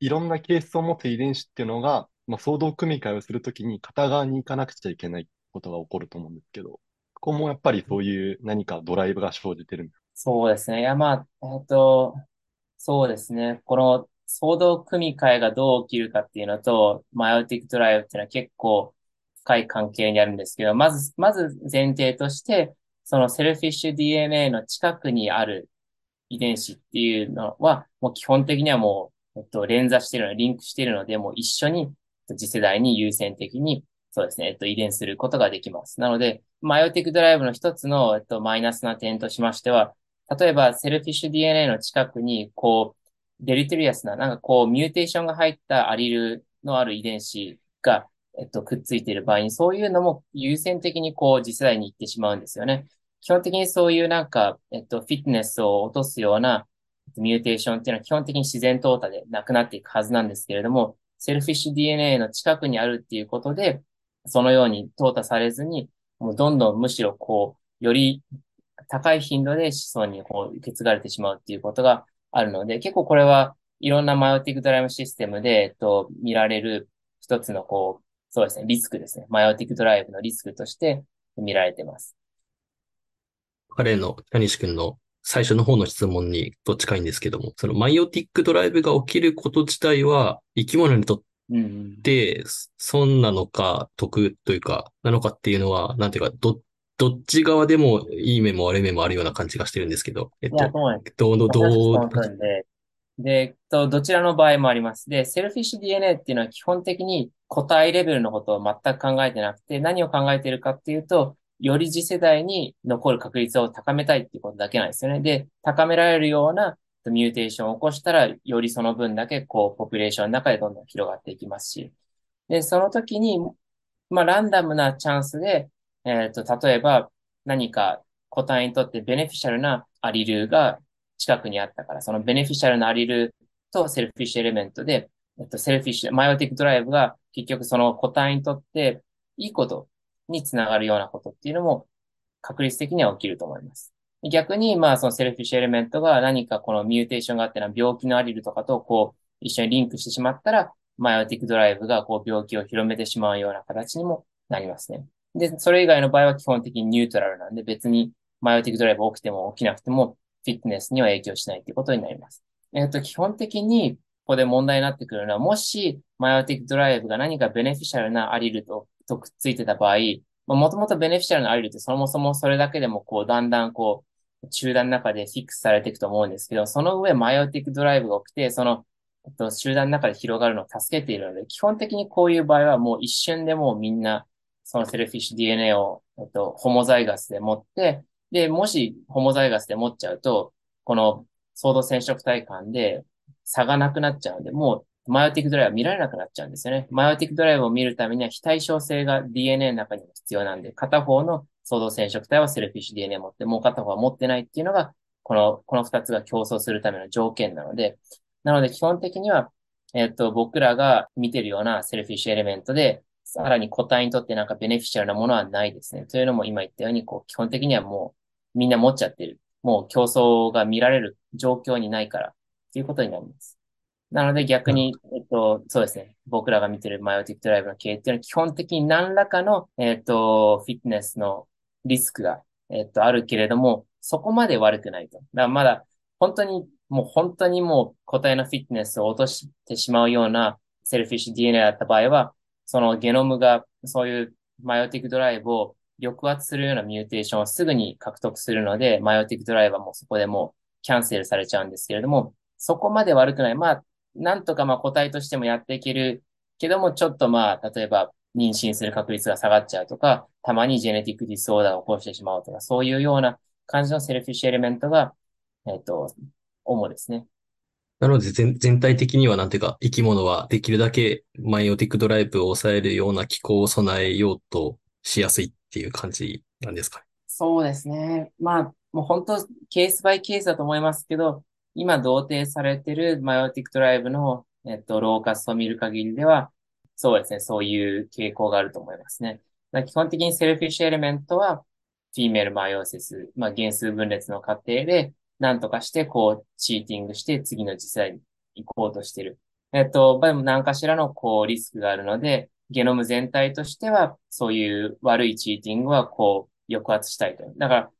[SPEAKER 5] いろんな形質を持つ遺伝子っていうのが、まあ、相動組み換えをするときに片側に行かなくちゃいけないことが起こると思うんですけど、ここもやっぱりそういう何かドライブが生じてるんです
[SPEAKER 2] そうですね。いや、まあ、えっと、そうですね。この相同組み換えがどう起きるかっていうのと、 meiotic drive っていうのは結構深い関係にあるんですけど、まず、まず前提として、そのセルフィッシュ DNA の近くにある遺伝子っていうのは、もう基本的にはもうえっと、連鎖してるの、リンクしてるので、もう一緒に次世代に優先的に、そうですね、えっと、遺伝することができます。なので、 meiotic drive の一つの、えっと、マイナスな点としましては、例えば、 selfish DNA の近くに、こう、 deleterious な、なんかこう、 mutation が入った allele のある遺伝子が、えっと、くっついている場合に、そういうのも優先的にこう、次世代に行ってしまうんですよね。基本的にそういうなんか、えっと、 fitness を落とすような mutation っていうのは基本的に自然淘汰でなくなっていくはずなんですけれども、 selfish DNA の近くにあるっていうことで、そのように淘汰されずに、もうどんどんむしろこう、より高い頻度で子孫にこう受け継がれてしまうっていうことがあるので、結構これはいろんなマイオティックドライブシステムで、えっと、見られる一つのこう、そうですね、リスクですね。マイオティックドライブのリスクとして見られてます。
[SPEAKER 1] 彼の北西君の最初の方の質問にと近いんですけども、そのマイオティックドライブが起きること自体は生き物にとって損なのか得というか、なのかっていうのは、なんていうか、ど、どっち側でもいい面も悪い面もあるような感じがしてるんですけど、
[SPEAKER 2] えっと、
[SPEAKER 1] どう、どう、
[SPEAKER 2] で、えっと、どちらの場合もあります。で、セルフィッシュ DNA っていうのは基本的に個体レベルのことを全く考えてなくて、何を考えているかっていうと、より次世代に残る確率を高めたいっていうことだけなんですよね。で、高められるようなmutation を起こしたら、よりその分だけ、こう、 population の中でどんどん広がっていきますし。で、その時に、まあ、ランダムなチャンスで、えっ、ー、と、例えば、何か個体にとって beneficial な allele が近くにあったから、その beneficial な allele と selfish element で、えっと、 selfish、meiotic drive が結局その個体にとっていいことにつながるようなことっていうのも確率的には起きると思います。逆に、まあ、その selfish element が何かこの mutation があってな病気の allele とかとこう一緒にリンクしてしまったら、 meiotic drive がこう病気を広めてしまうような形にもなりますね。で、それ以外の場合は基本的にニュートラルなんで別に meiotic drive 起きても起きなくても fitness には影響しないということになります。えっと、基本的にここで問題になってくるのは、もし meiotic drive が何か beneficial な allele ととくっついてた場合、もともと beneficial な allele ってそもそもそれだけでもこうだんだんこう集団の中でフィックスされていくと思うんですけど、その上 meiotic drive が起きて、その、えっと、集団の中で広がるのを助けているので、基本的にこういう場合はもう一瞬でもうみんなそのセルフィッシュ DNA を、えっと、ホモザイガスで持って、で、もし homozygous で持っちゃうと、この相同染色体間で差がなくなっちゃうので、もう meiotic drive は見られなくなっちゃうんですよね。 meiotic drive を見るためには非対称性が DNA の中にも必要なんで、片方の相動染色体はセルフィッシュ DNA 持って、もう片方は持ってないっていうのが、この、この二つが競争するための条件なので、なので基本的には、えっと、僕らが見てるようなセルフィッシュエレメントで、さらに個体にとってなんかベネフィシャルなものはないですね。というのも今言ったように、こう、基本的にはもうみんな持っちゃってる。もう競争が見られる状況にないから、ということになります。なので逆に、えっと、そうですね。僕らが見てるマイオティックドライブの経営っていうのは基本的に何らかの、えっと、フィットネスのリスクが、えっと、あるけれども、そこまで悪くないと。だからまだ、本当に、もう本当にもう個体の fitness を落としてしまうようなセルフィッシュ DNA だった場合は、そのゲノムがそういう meiotic drive を抑圧するような mutation をすぐに獲得するので、 meiotic drive はもそこでもうキャンセルされちゃうんですけれども、そこまで悪くない。まあ、なんとかまあ個体としてもやっていけるけども、ちょっとまあ、例えば妊娠する確率が下がっちゃうとか、たまに genetic disorder を起こしてしまうとか、そういうような感じのセルフィッシュエレメントが、えっ、と、主ですね。
[SPEAKER 1] なので全、全体的にはなんていうか、生き物はできるだけマイオティックドライブを抑えるような気候を備えようとしやすいっていう感じなんですかね
[SPEAKER 2] そうですね。まあ、もう本当、ケースバイケースだと思いますけど、今、同定されているマイオティックドライブの、えっと、ローカスを見る限りでは、そうですね、そういう傾向があると思いますね。基本的に selfish element は、 female meiosis、まあ、減数分裂の過程で、何とかして、こう、 cheating して、次の世代に行こうとしてる。えっと、でも何かしらの、こう、リスクがあるので、ゲノム全体としては、そういう悪い cheating は、こう、抑圧したいと。だから、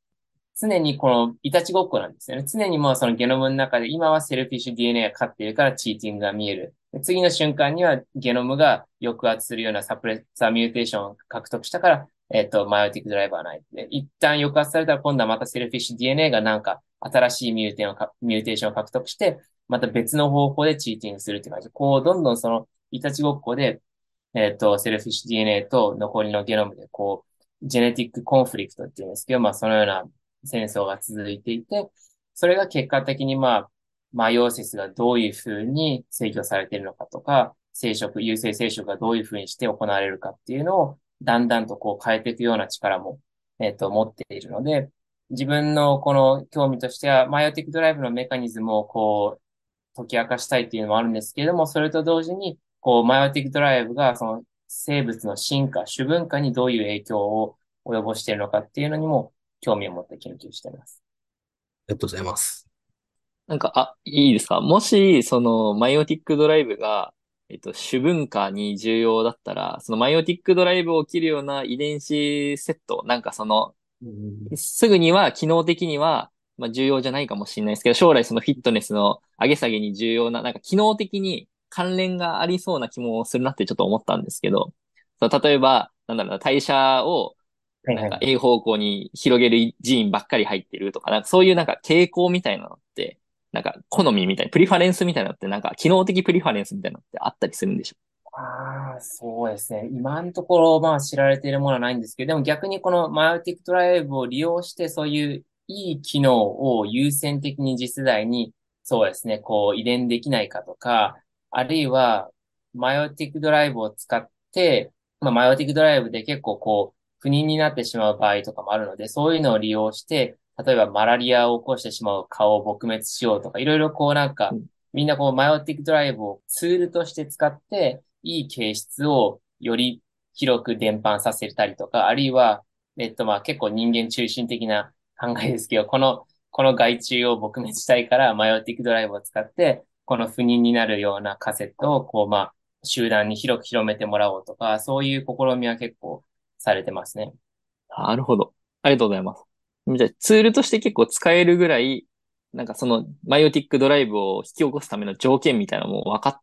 [SPEAKER 2] 常にこの、いたちごっこなんですよね。常にもうそのゲノムの中で、今はセルフィッシュ DNA が勝っているからチーティングが見える。次の瞬間にはゲノムが抑圧するような suppressor mutation を獲得したから、えっ、と、 meiotic drive はない。一旦抑圧されたら今度はまたセルフィッシュ DNA がなんか新しいミューテンをミューテーションを獲得して、また別の方法で cheating するって感じ。こう、どんどんその、いたちごっこで、えっ、と、セルフィッシュ DNA と残りのゲノムで、こう、 genetic conflict っていうんですけど、まあ、そのような戦争が続いていて、それが結果的に、まあ、マイオーシスがどういうふうに制御されているのかとか、生殖、有性生殖がどういうふうにして行われるかっていうのを、だんだんとこう変えていくような力も、えっ、と、持っているので、自分のこの興味としては、マイオティックドライブのメカニズムをこう、解き明かしたいっていうのもあるんですけれども、それと同時に、こう、マイオティックドライブが、その生物の進化、種分化にどういう影響を及ぼしているのかっていうのにも興味を持って研究しています。
[SPEAKER 1] ありがとうございます。
[SPEAKER 4] なんか、あ、いいですかもし、その、マイオティックドライブが、えっと、種分化に重要だったら、そのマイオティックドライブを切るような遺伝子セット、なんかその、すぐには、機能的には、まあ、重要じゃないかもしれないですけど、将来そのフィットネスの上げ下げに重要な、なんか機能的に関連がありそうな気もするなってちょっと思ったんですけど、そう例えば、なんだろうな、代謝をなんか A 方向に広げるジーンばっかり入ってるとか、なんかそういうなんか傾向みたいなのって、なんか好みみたいな、プリファレンスみたいなのって、なんか機能的プリファレンスみたいなのってあったりするんでしょ
[SPEAKER 2] ああ、そうですね。今のところ、まあ知られているものはないんですけど、でも逆にこのマイオティックドライブを利用して、そういういい機能を優先的に次世代に、そうですね、こう遺伝できないかとか、あるいは、マイオティックドライブを使って、まあ、マイオティックドライブで結構こう、不妊になってしまう場合とかもあるので、そういうのを利用して、例えばマラリアを起こしてしまう蚊を撲滅しようとか、いろいろこうなんか
[SPEAKER 4] うん、
[SPEAKER 2] みんなこうマイオティックドライブをツールとして使って、いい形質をより広く伝播させたりとか、あるいは、えっとまあ結構人間中心的な考えですけど、この、この害虫を撲滅したいから、マイオティックドライブを使って、この不妊になるようなカセットを、こうまあ、集団に広く広めてもらおうとか、そういう試みは結構されてますね。
[SPEAKER 4] なるほど。ありがとうございます。じゃあ、ツールとして結構使えるぐらい、なんかその、マイオティックドライブを引き起こすための条件みたいなのも分かっ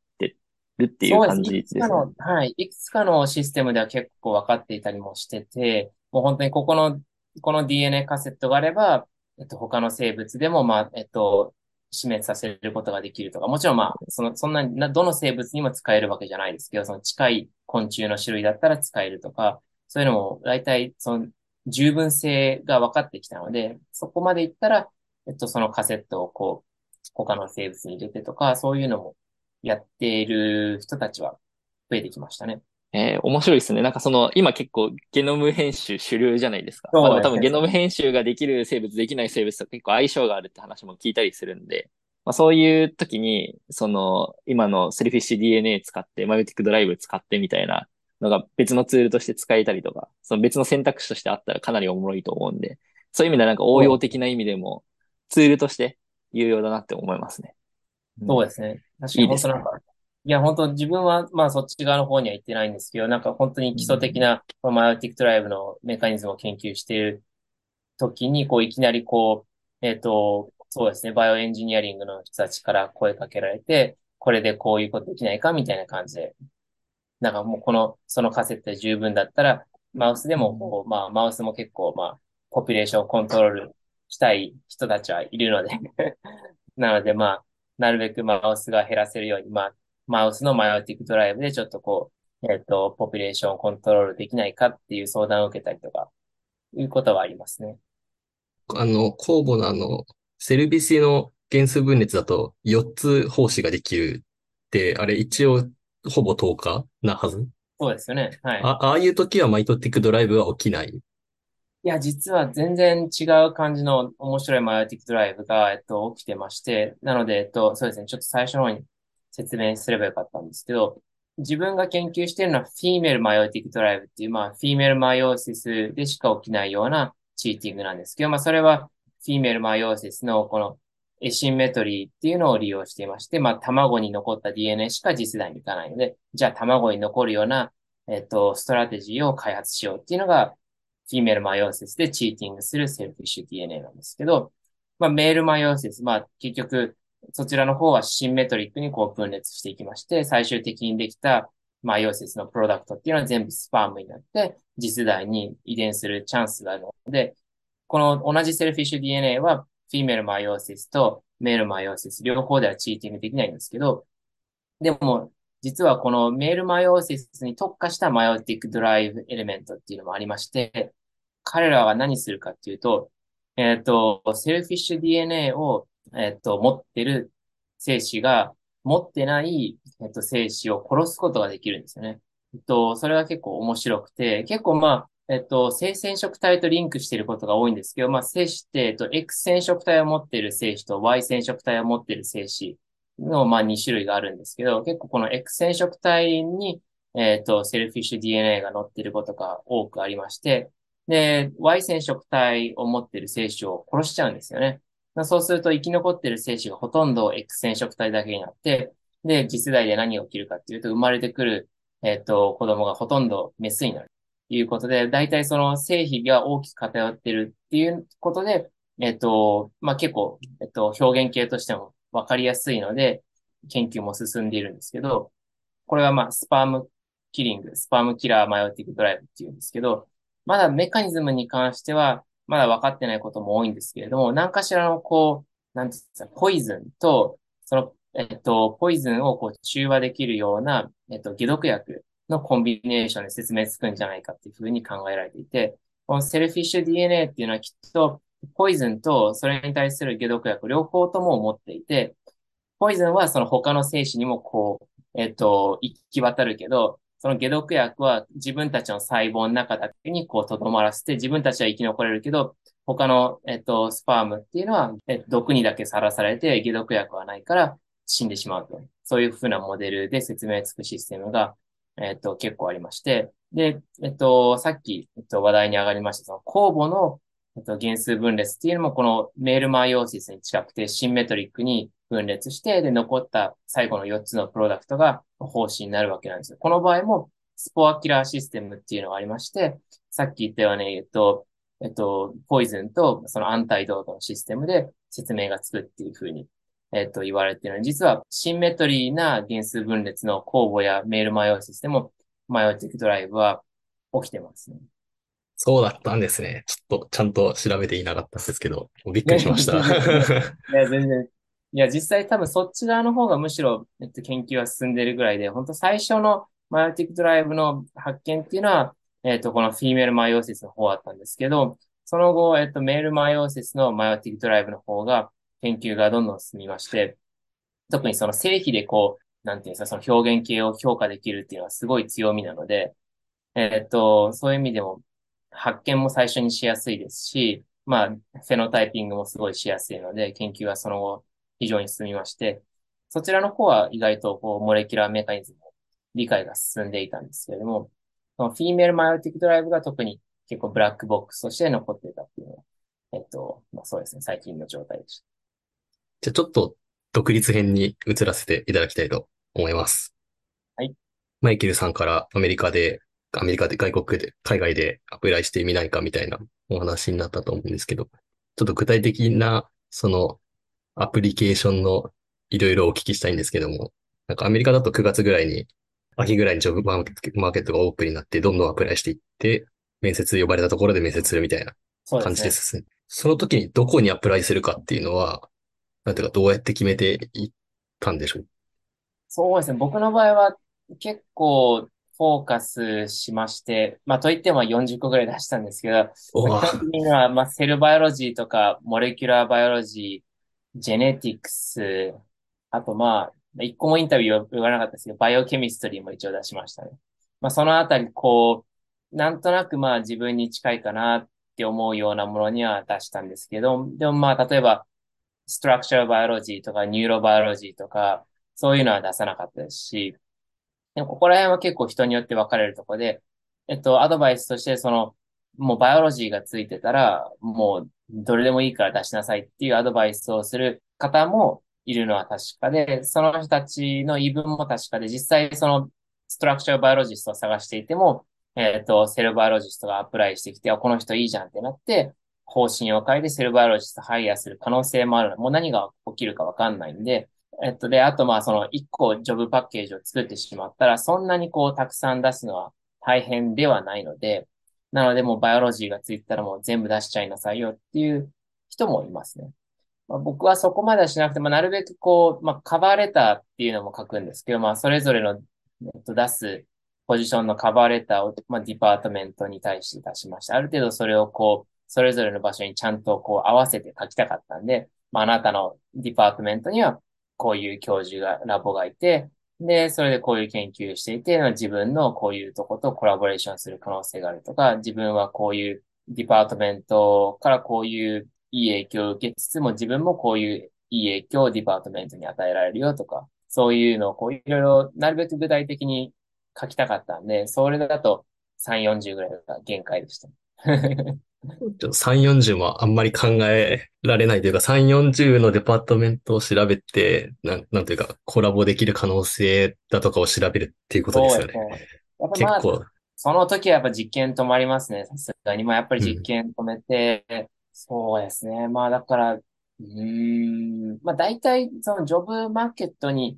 [SPEAKER 4] るっていう感じですね。
[SPEAKER 2] つかの、はい。いくつかのシステムでは結構分かっていたりもしてて、もう本当にここの、この DNA カセットがあれば、えっと、他の生物でも、まあ、えっと、死滅させることができるとか、もちろんまあ、その、そんなにな、どの生物にも使えるわけじゃないですけど、その近い昆虫の種類だったら使えるとか、そういうのも、大体、その、十分性が分かってきたので、そこまでいったら、えっと、そのカセットをこう、他の生物に入れてとか、そういうのもやっている人たちは増えてきましたね。
[SPEAKER 4] えー面白いですね。なんかその、今結構ゲノム編集主流じゃないですか。
[SPEAKER 2] そう
[SPEAKER 4] まあでも多分ゲノム編集ができる生物、できない生物と結構相性があるって話も聞いたりするんで、まあそういう時に、その、今のセルフィッシュ DNA 使って、マイオティックドライブ使ってみたいなのが別のツールとして使えたりとか、その別の選択肢としてあったらかなりおもろいと思うんで、そういう意味ではなんか応用的な意味でもツールとして有用だなって思いますね。
[SPEAKER 2] そうですね。確かに本当なんか、いや、本当自分は、まあそっち側の方には行ってないんですけど、なんか本当に基礎的な、この meiotic drive のメカニズムを研究している時に、こう、いきなりこう、えっと、そうですね、 bioengineering の人たちから声かけられて、これでこういうことできないかみたいな感じで、なんかもうこの、そのカセットで十分だったら、マウスでもこう、まあ、マウスも結構、まあ、 population をコントロールしたい人たちはいるので なので、まあ、なるべくマウスが減らせるように、まあ、マウスの meiotic drive でちょっとこう、えっと、 population をコントロールできないかっていう相談を受けたりとか、いうことはありますね。
[SPEAKER 1] あの、酵母のあの、セルビシの原数分裂だと4つ胞子ができるって、あれ一応ほぼ10日なはず？
[SPEAKER 2] そうですよね。はい。
[SPEAKER 1] あ、ああいう時はマイトティックドライブは起きない。
[SPEAKER 2] いや、実は全然違う感じの面白いマイオティックドライブが、えっと、起きてまして、なので、えっと、そうですね、ちょっと最初の方に説明すればよかったんですけど、自分が研究しているのはフィーメルマイオティックドライブっていう、まあ、フィーメルマイオーシスでしか起きないようなチーティングなんですけど、まあ、それはfemale meiosis のこの asymmetry っていうのを利用していまして、まあ、卵に残った DNA しか次世代に行かないので、じゃあ卵に残るような、えっと、ストラテジーを開発しようっていうのが、 female meiosis で cheating する selfish DNA なんですけど、まあ、 male meiosis、まあ、結局、そちらの方は symmetric にこう分裂していきまして、最終的にできた meiosis の product っていうのは全部 sperm になって、次世代に遺伝するチャンスがあるので、この同じセルフィッシュ DNA は、フィメルマイオーシスとメールマイオシス、両方では cheating できないんですけど、でも、実はこの male meiosis に特化した meiotic drive element っていうのもありまして、彼らは何するかっていうと、えっ、ー、と、 selfish DNA を、えっ、ー、と、持ってる精子が持ってない、えっ、ー、と、精子を殺すことができるんですよね。えっと、それは結構面白くて、結構まあ、えっと、性染色体とリンクしていることが多いんですけど、まあ、精子って、えっと、X 染色体を持っている精子と Y 染色体を持っている精子の、まあ、2種類があるんですけど、結構この X 染色体に、えっと、セルフィッシュ DNA が載ってることが多くありまして、で、Y 染色体を持ってる精子を殺しちゃうんですよね。そうすると生き残ってる精子がほとんど X 染色体だけになって、で、次世代で何が起きるかっていうと、生まれてくる、えっと、子供がほとんどメスになる。ということで、大体その性比が大きく偏ってるっていうことで、えっと、まあ、結構、えっと、表現型としてもわかりやすいので、研究も進んでいるんですけど、これはまあ、 sperm killing、sperm killer meiotic drive っていうんですけど、まだメカニズムに関しては、まだ分かってないことも多いんですけれども、何かしらのこう、なんていうんですか、 poison と、その、えっと、 poison をこう中和できるような、えっと、解毒薬のコンビネーションで説明つくんじゃないかっていうふうに考えられていて、このセルフィッシュ DNA っていうのはきっと、ポイズンとそれに対する解毒薬両方とも持っていて、ポイズンはその他の精子にもこう、えっと、行き渡るけど、その解毒薬は自分たちの細胞の中だけにこう留まらせて、自分たちは生き残れるけど、他の、えっと、スパームっていうのは、えっと、毒にだけさらされて、解毒薬はないから死んでしまうと。そういうふうなモデルで説明つくシステムが、えっと、結構ありまして、で、えっと、さっき、えっと、話題に上がりました、その酵母の、えっと、原数分裂っていうのも、このメールマイオーシスに近くてシンメトリックに分裂して、で、残った最後の4つのプロダクトが方針になるわけなんですよ。この場合も、スポアキラーシステムっていうのがありまして、さっき言ったように、えっと、えっと、ポイズンとそのアンタイドートのシステムで説明がつくっていうふうに、えっと、言われているので、実はシンメトリーな原数分裂の公募やメールマイオーシスでも、マイオティックドライブは起きてますね。
[SPEAKER 1] そうだったんですね。ちょっとちゃんと調べていなかったんですけど、びっくりしました。
[SPEAKER 2] いや、全然。いや、実際多分そっち側の方がむしろ、えっと、研究は進んでるぐらいで、本当最初のマイオティックドライブの発見っていうのは、えっ、と、このフィーメルマイオーシスの方だったんですけど、その後、えっ、と、メールマイオーシスのマイオティックドライブの方が、研究がどんどん進みまして、特にその正比でこう、なんていうんですか、その表現形を評価できるっていうのはすごい強みなので、えっ、と、そういう意味でも、発見も最初にしやすいですし、まあ、フェノタイピングもすごいしやすいので、研究はその後非常に進みまして、そちらの方は意外とこう、モレキュラーメカニズム理解が進んでいたんですけれども、そのフィーメールマイオティックドライブが特に結構ブラックボックスとして残っていたっていうのは、えっと、まあそうですね、最近の状態でした。
[SPEAKER 1] じゃあちょっと独立編に移らせていただきたいと思います。
[SPEAKER 2] はい。
[SPEAKER 1] マイケルさんからアメリカで、アメリカで外国で、海外でアプライしてみないかみたいなお話になったと思うんですけど、ちょっと具体的な、その、アプリケーションのいろいろお聞きしたいんですけども、なんかアメリカだと9月ぐらいに秋ぐらいにジョブマーケットがオープンになって、どんどんアプライしていって、面接呼ばれたところで面接するみたいな感じですね。その時にどこに apply するかっていうのは、なんていうか、どうやって決めていったんでしょう？
[SPEAKER 2] そうですね。僕の場合は結構フォーカスしまして、まあといっても40個ぐらい出したんですけど、基本的には、まあ、 cell biology とか、 molecular biology、 genetics、あとまあ、一個もインタビューは行かなかったですけど、 biochemistry も一応出しましたね。まあ、そのあたり、こう、なんとなくまあ自分に近いかなって思うようなものには出したんですけど、でもまあ、例えば、 structure biology とか neurobiology とか、そういうのは出さなかったですし、でもここら辺は結構人によって分かれるとこで、えっと、アドバイスとして、その、もう biology がついてたら、もうどれでもいいから出しなさいっていうアドバイスをする方もいるのは確かで、その人たちの言い分も確かで、実際そのストラクチャーバイオロジストを探していても、えっ、ー、と、セルバイオロジストがアプライしてきて、あ、この人いいじゃんってなって、方針を変えてセルバイオロジストハイヤーする可能性もある。もう何が起きるかわかんないんで、えっと、で、あとまあその一個ジョブパッケージを作ってしまったら、そんなにこうたくさん出すのは大変ではないので、なのでもうバイオロジーがついたらもう全部出しちゃいなさいよっていう人もいますね。まあ、僕はそこまではしなくて、まあ、なるべくこう、まあ、カバーレターっていうのも書くんですけど、まあ、それぞれの、えっと、出すポジションの cover letter を、まあ、 department に対して出しました。ある程度それをこう、それぞれの場所にちゃんとこう合わせて書きたかったんで、まあ、あなたの department にはこういう教授が、ラボがいて、で、それでこういう研究していて、自分のこういうとことコラボレーションする可能性があるとか、自分はこういう department からこういういい影響を受けつつも、自分もこういういい影響を department に与えられるよとか、そういうのをこういろいろなるべく具体的に書きたかったんで、それだと3、40ぐらいが限界でした。
[SPEAKER 1] 3、40もあんまり考えられないというか、3、40のデパートメントを調べて、なん、なんというか、コラボできる可能性だとかを調べるっていうことですよね。
[SPEAKER 2] まあ、結構。その時はやっぱ実験止まりますね。さすがに。まあやっぱり実験止めて、うん、そうですね。まあだから、うん、まあ大体そのジョブマーケットに、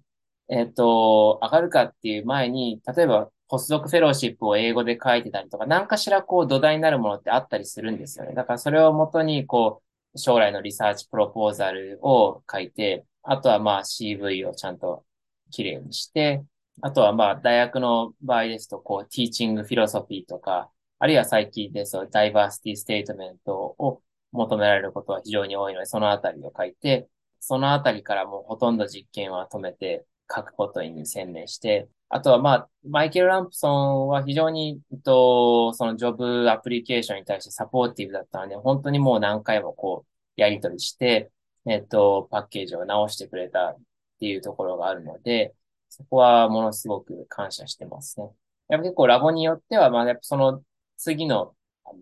[SPEAKER 2] えっ、ー、と、上がるかっていう前に、例えばポスドクフェローシップを英語で書いてたりとか、何かしらこう土台になるものってあったりするんですよね。だからそれをもとに、こう、将来のリサーチプロポーザルを書いて、あとはまあ CV をちゃんと綺麗にして、あとはまあ大学の場合ですと、こう、ティーチングフィロソフィーとか、あるいは最近ですと、ダイバーシティステートメントを求められることは非常に多いので、そのあたりを書いて、そのあたりからもうほとんど実験は止めて書くことに専念して、あとは、まあ、マイケル・ランプソンは非常に、えっと、そのジョブアプリケーションに対してサポーティブだったので、本当にもう何回もこう、やり取りして、えっと、パッケージを直してくれたっていうところがあるので、そこはものすごく感謝してますね。やっぱ結構ラボによっては、まあ、やっぱその次の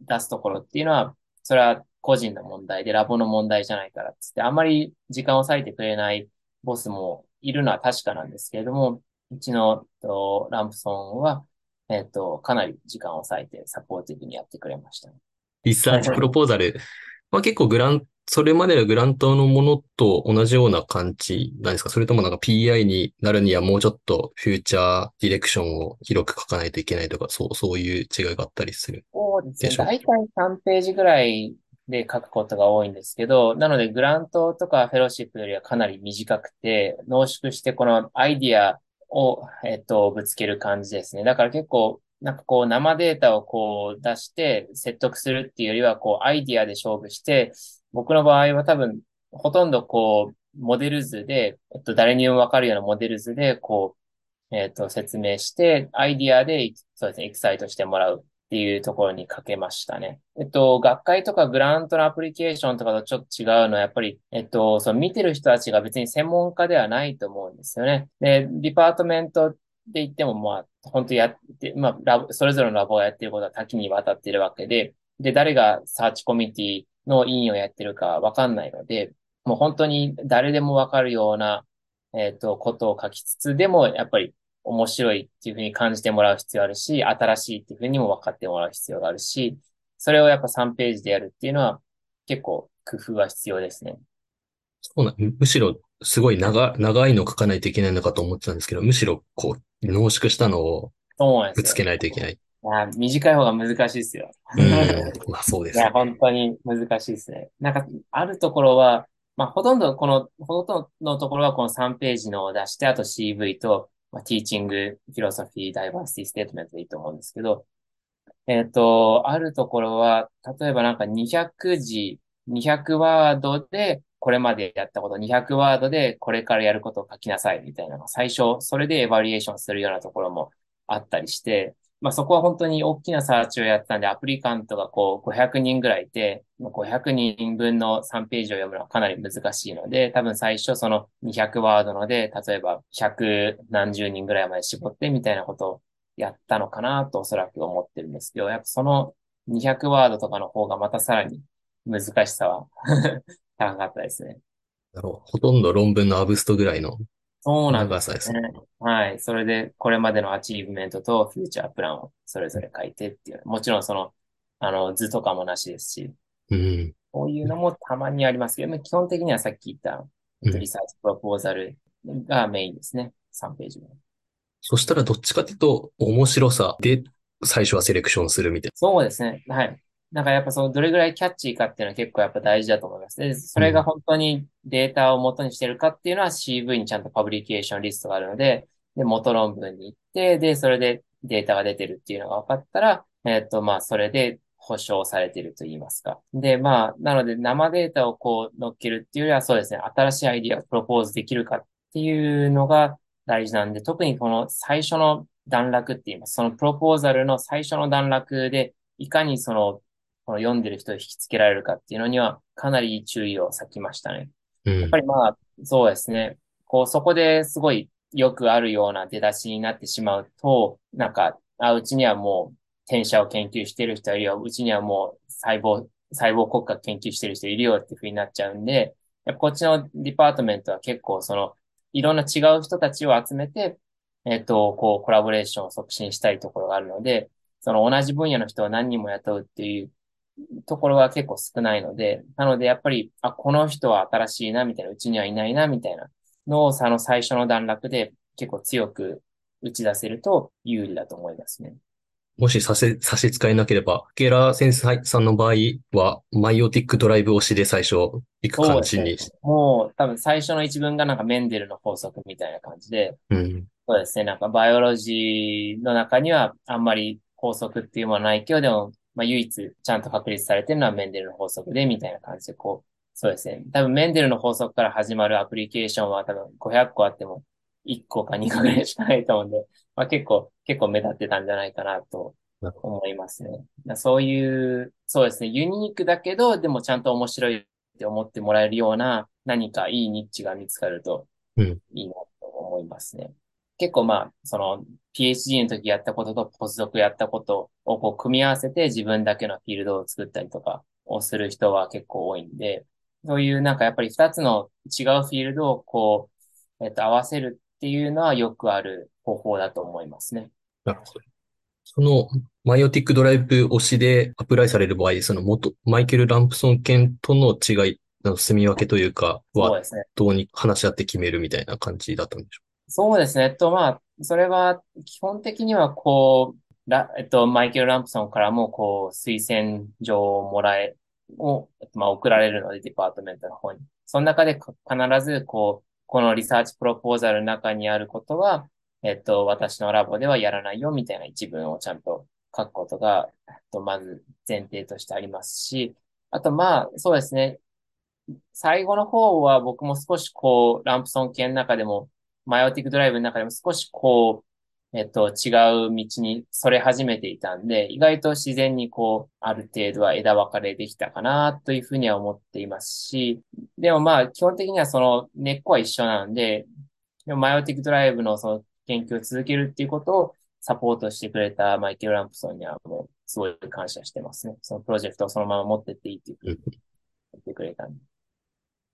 [SPEAKER 2] 出すところっていうのは、それは個人の問題でラボの問題じゃないからっつって、あんまり時間を割いてくれないボスもいるのは確かなんですけれども、うちのとランプソンは、えっ、と、かなり時間を割いてサポーティブにやってくれました、ね。
[SPEAKER 1] リサーチプロポーザル。まあ、結構グラン、それまでのグラントのものと同じような感じなんですか？それともなんか PI になるにはもうちょっとフューチャーディレクションを広く書かないといけないとか、そう、そういう違いがあったりする
[SPEAKER 2] そうですね。大体3ページぐらいで書くことが多いんですけど、なのでグラントとかフェロシップよりはかなり短くて、濃縮してこのアイディアを、えっと、ぶつける感じですね。だから結構、なんかこう生データをこう出して説得するっていうよりは、こうアイディアで勝負して、僕の場合は多分、ほとんどこう、モデル図で、えっと、誰にもわかるようなモデル図で、こう、えっと、説明して、アイディアで、そうですね、エキサイトしてもらうっていうところにかけましたね。えっと、学会とかグラントのアプリケーションとかとちょっと違うのは、やっぱり、えっと、その見てる人たちが別に専門家ではないと思うんですよね。で、デパートメントで言っても、まあ、本当やって、まあ、ラボ、それぞれのラボがやってることは多岐にわたっているわけで、で、誰がサーチコミュニティの委員をやってるかわかんないので、もう本当に誰でもわかるような、えっと、ことを書きつつ、でも、やっぱり面白いっていうふうに感じてもらう必要あるし、新しいっていうふうにも分かってもらう必要があるし、それをやっぱ3ページでやるっていうのは結構工夫は必要ですね。
[SPEAKER 1] そうな、むしろすごい長、長いの書かないといけないのかと思ってたんですけど、むしろこう濃縮したのをぶつけないといけない。
[SPEAKER 2] あ短い方が難しいですよ。
[SPEAKER 1] うん、まあそうです、
[SPEAKER 2] ね、いや、本当に難しいですね。なんか、あるところは、まあほとんどこの、ほとんどのところはこの3ページのを出して、あと CV と、まあ、 teaching、philosophy、 diversity、statement でいいと思うんですけど、えっ、ー、と、あるところは、例えばなんか200字、200ワードで、これまでやったこと、200ワードでこれからやることを書きなさいみたいなのが最初、それで evaluation するようなところもあったりして、まあそこは本当に大きなサーチをやったんで、 applicant がこう500人ぐらいいて、500人分の3ページを読むのはかなり難しいので、多分最初その200ワードので、例えば100何十人ぐらいまで絞ってみたいなことをやったのかなとおそらく思ってるんですけど、やっぱその200ワードとかの方がまたさらに難しさは 高かったですね。
[SPEAKER 1] ほとんど論文のアブストぐらいの
[SPEAKER 2] そうなんですね。はい。それで、これまでの achievement と future plan をそれぞれ書いてっていう。もちろんその、あの、図とかもなしですし、
[SPEAKER 1] うん。
[SPEAKER 2] こういうのもたまにありますけど、基本的にはさっき言った、 research proposalがメインですね。3ページ目。
[SPEAKER 1] そしたらどっちかというと、面白さで最初はセレクションするみたいな。
[SPEAKER 2] そうですね。はい。なんかやっぱそのどれぐらいキャッチーかっていうのは結構やっぱ大事だと思います。で、それが本当にデータを元にしてるかっていうのは CV にちゃんとパブリケーションリストがあるので、で、元論文に行って、で、それでデータが出てるっていうのが分かったら、えっと、まあ、それで保証されていると言いますか。で、まあ、なので生データをこう乗っけるっていうよりはそうですね、新しいアイディアをプロポーズできるかっていうのが大事なんで、特にこの最初の段落って言います。そのプロポーザルの最初の段落で、いかにその、この読んでる人を引きつけられるかっていうのには、かなり注意を割きましたね。
[SPEAKER 1] うん、
[SPEAKER 2] やっぱりまあ、そうですね。こう、そこですごいよくあるような出だしになってしまうと、なんか、あ、うちにはもう転写を研究してる人いるよ。うちにはもう細胞、細胞骨格研究してる人いるよっていう風になっちゃうんで、やっぱこっちの department は結構その、いろんな違う人たちを集めて、えっと、こう、コラボレーションを促進したいところがあるので、その同じ分野の人を何人も雇うっていうところが結構少ないので、なのでやっぱり、あ、この人は新しいな、みたいな、うちにはいないな、みたいなのを、その最初の段落で結構強く打ち出せると有利だと思いますね。
[SPEAKER 1] もし差し、差し支えなければ、明楽先生さんの場合は、マイオティックドライブ推しで最初行く感じに。
[SPEAKER 2] ね、もう多分最初の一文がなんかメンデルの法則みたいな感じで、
[SPEAKER 1] うん、
[SPEAKER 2] そうですね、なんかバイオロジーの中にはあんまり法則っていうものはないけど、でも、まあ唯一ちゃんと確立されてるのはメンデルの法則で、みたいな感じで、こう、そうですね。多分メンデルの法則から始まるアプリケーションは多分500個あっても1個か2個ぐらいしかないと思うんで、まあ結構、結構目立ってたんじゃないかなと思いますね。そういう、そうですね、ユニークだけど、でもちゃんと面白いって思ってもらえるような何かいいニッチが見つかるといいなと思いますね。
[SPEAKER 1] うん、
[SPEAKER 2] 結構まあ、その PhD の時やったこととポスドクやったことをこう組み合わせて自分だけのフィールドを作ったりとかをする人は結構多いんで、そういうなんかやっぱり二つの違うフィールドをこう、えっと、合わせるっていうのはよくある方法だと思いますね。
[SPEAKER 1] なるほど。そのマイオティックドライブ推しでアプライされる場合、その元、マイケル・ランプソン犬との違いの住み分けというか、は、どうに話し合って決めるみたいな感じだったんでしょ
[SPEAKER 2] う？そうですね。えっと、まあ、それは基本的にはこう、えっと、マイケル・ランプソンからもこう、推薦状をもらえ、を、まあ、送られるので、デパートメントの方に。その中で必ずこう、このリサーチプロポーザルの中にあることは、えっと、私のラボではやらないよみたいな一文をちゃんと書くことが、えっと、まず前提としてありますし、あとまあ、そうですね。最後の方は僕も少しこう、ランプソン系の中でも、マイオティックドライブの中でも少しこう、えっと、違う道にそれ始めていたんで、意外と自然にこう、ある程度は枝分かれできたかなというふうには思っていますし、でもまあ、基本的にはその根っこは一緒なんで、でもマイオティックドライブのその研究を続けるっていうことをサポートしてくれたマイケル・ランプソンにはもうすごい感謝してますね。そのプロジェクトをそのまま持ってっていいっていうふうに言ってくれたんで。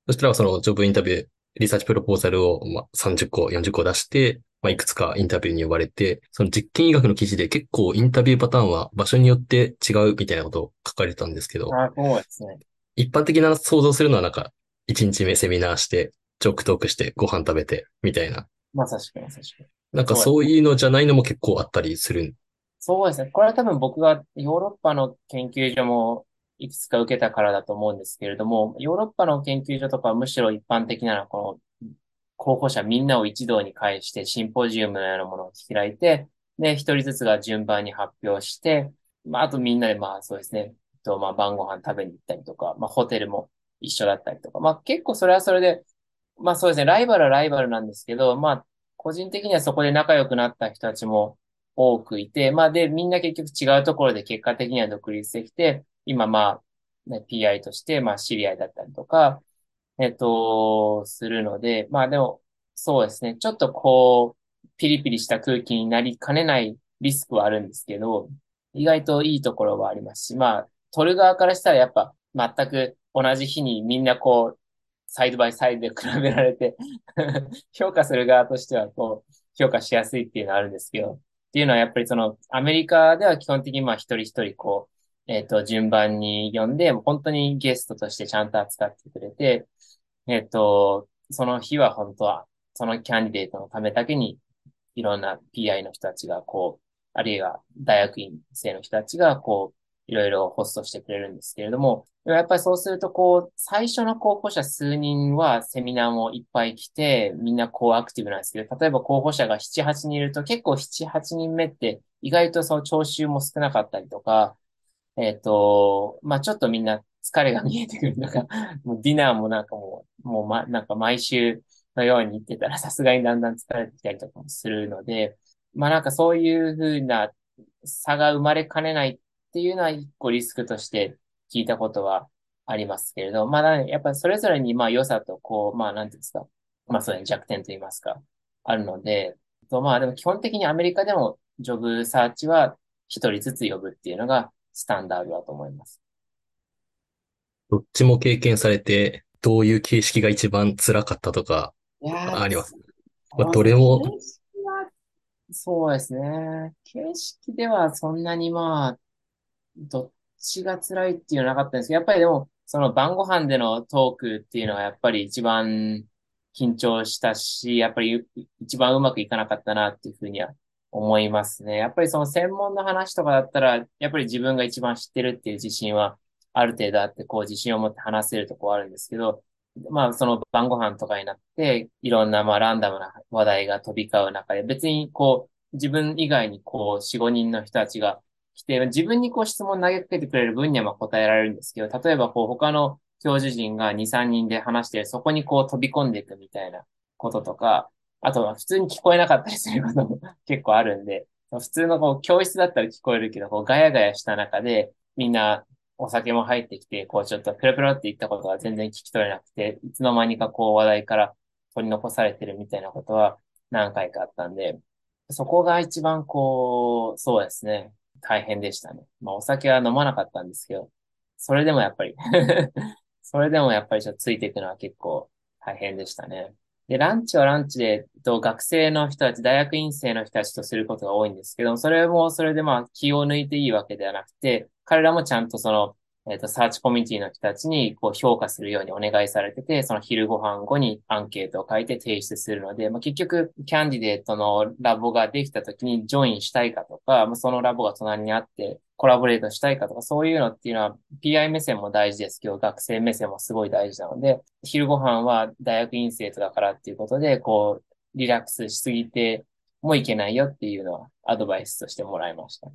[SPEAKER 1] そしたらそのジョブインタビュー、リサーチプロポーザルをまあ30個、40個出して、まあ、いくつかインタビューに呼ばれて、その実験医学の記事で結構インタビューパターンは場所によって違うみたいなことを書かれたんですけど、
[SPEAKER 2] あそうですね。
[SPEAKER 1] 一般的な想像するのはなんか、1日目セミナーして、ジョークトークしてご飯食べて、みたいな。
[SPEAKER 2] まさしくまさしく。
[SPEAKER 1] なんかそういうのじゃないのも結構あったりする。
[SPEAKER 2] そうですね。これは多分僕がヨーロッパの研究所もいくつか受けたからだと思うんですけれども、ヨーロッパの研究所とかはむしろ一般的なのは、この候補者みんなを一堂に会してシンポジウムのようなものを開いて、で、一人ずつが順番に発表して、まあ、あとみんなでまあそうですね、とまあ晩ご飯食べに行ったりとか、まあホテルも一緒だったりとか、まあ結構それはそれで、まあそうですね、ライバルはライバルなんですけど、まあ個人的にはそこで仲良くなった人たちも多くいて、まあで、みんな結局違うところで結果的には独立できて、今まあ、ね、PI としてまあ知り合いだったりとか、えっと、するので、まあでも、そうですね、ちょっとこう、ピリピリした空気になりかねないリスクはあるんですけど、意外といいところはありますし、まあ、取る側からしたらやっぱ全く同じ日にみんなこう、サイドバイサイドで比べられて 評価する側としては、こう、評価しやすいっていうのはあるんですけど、っていうのはやっぱりその、アメリカでは基本的にまあ一人一人こう、えっ、ー、と、順番に呼んで、本当にゲストとしてちゃんと扱ってくれて、えっ、ー、と、その日は本当は、そのキャンディデートのためだけに、いろんな PI の人たちがこう、あるいは大学院生の人たちがこう、いろいろホストしてくれるんですけれども、やっぱりそうすると、こう、最初の候補者数人はセミナーもいっぱい来て、みんなこうアクティブなんですけど、例えば候補者が7、8人いると結構7、8人目って意外とその聴衆も少なかったりとか、えっ、と、まあちょっとみんな疲れが見えてくるのが、もうディナーもなんかもう、もうま、なんか毎週のように行ってたらさすがにだんだん疲れてきたりとかもするので、まあなんかそういうふうな差が生まれかねないっていうのは一個リスクとして聞いたことはありますけれど、まあ、やっぱりそれぞれにまあ良さとこう、まあなんていうんですか、まあそういう弱点と言いますか、あるので、とまあでも基本的にアメリカでもジョブサーチは一人ずつ呼ぶっていうのがスタンダードだと思います。
[SPEAKER 1] どっちも経験されて、どういう形式が一番辛かったとか、あります？まあ、どれも。
[SPEAKER 2] そうですね。形式ではそんなにまあ、どっちが辛いっていうのはなかったんですけど、やっぱりでも、その晩ご飯でのトークっていうのはやっぱり一番緊張したし、やっぱり一番うまくいかなかったなっていうふうには思いますね。やっぱりその専門の話とかだったら、やっぱり自分が一番知ってるっていう自信はある程度あって、こう自信を持って話せるとこはあるんですけど、まあその晩ご飯とかになって、いろんなまあランダムな話題が飛び交う中で、別にこう自分以外にこう4、5人の人たちが来て、自分にこう質問投げかけてくれる分にはまあ答えられるんですけど、例えばこう他の教授陣が2、3人で話して、そこにこう飛び込んでいくみたいなこととか、あとは普通に聞こえなかったりすることも結構あるんで、普通のこう教室だったら聞こえるけど、こうガヤガヤした中で、みんなお酒も入ってきて、こうちょっとペロペロって言ったことが全然聞き取れなくて、いつの間にかこう話題から取り残されてるみたいなことは何回かあったんで、そこが一番こう、そうですね、大変でしたね。まあお酒は飲まなかったんですけど、それでもやっぱり それでもやっぱりちょっとついていくのは結構大変でしたね。で、ランチはランチで、と学生の人たち、大学院生の人たちとすることが多いんですけど、それもそれでまあ気を抜いていいわけではなくて、彼らもちゃんとそのえっ、ー、と、サーチコミュニティの人たちにこう評価するようにお願いされてて、その昼ご飯後にアンケートを書いて提出するので、まあ、結局、キャンディデートのラボができた時にジョインしたいかとか、まあ、そのラボが隣にあってコラボレートしたいかとか、そういうのっていうのは PI 目線も大事ですけど、学生目線もすごい大事なので、昼ご飯は大学院生徒だからっていうことで、こう、リラックスしすぎてもいけないよっていうのはアドバイスとしてもらいました、ね。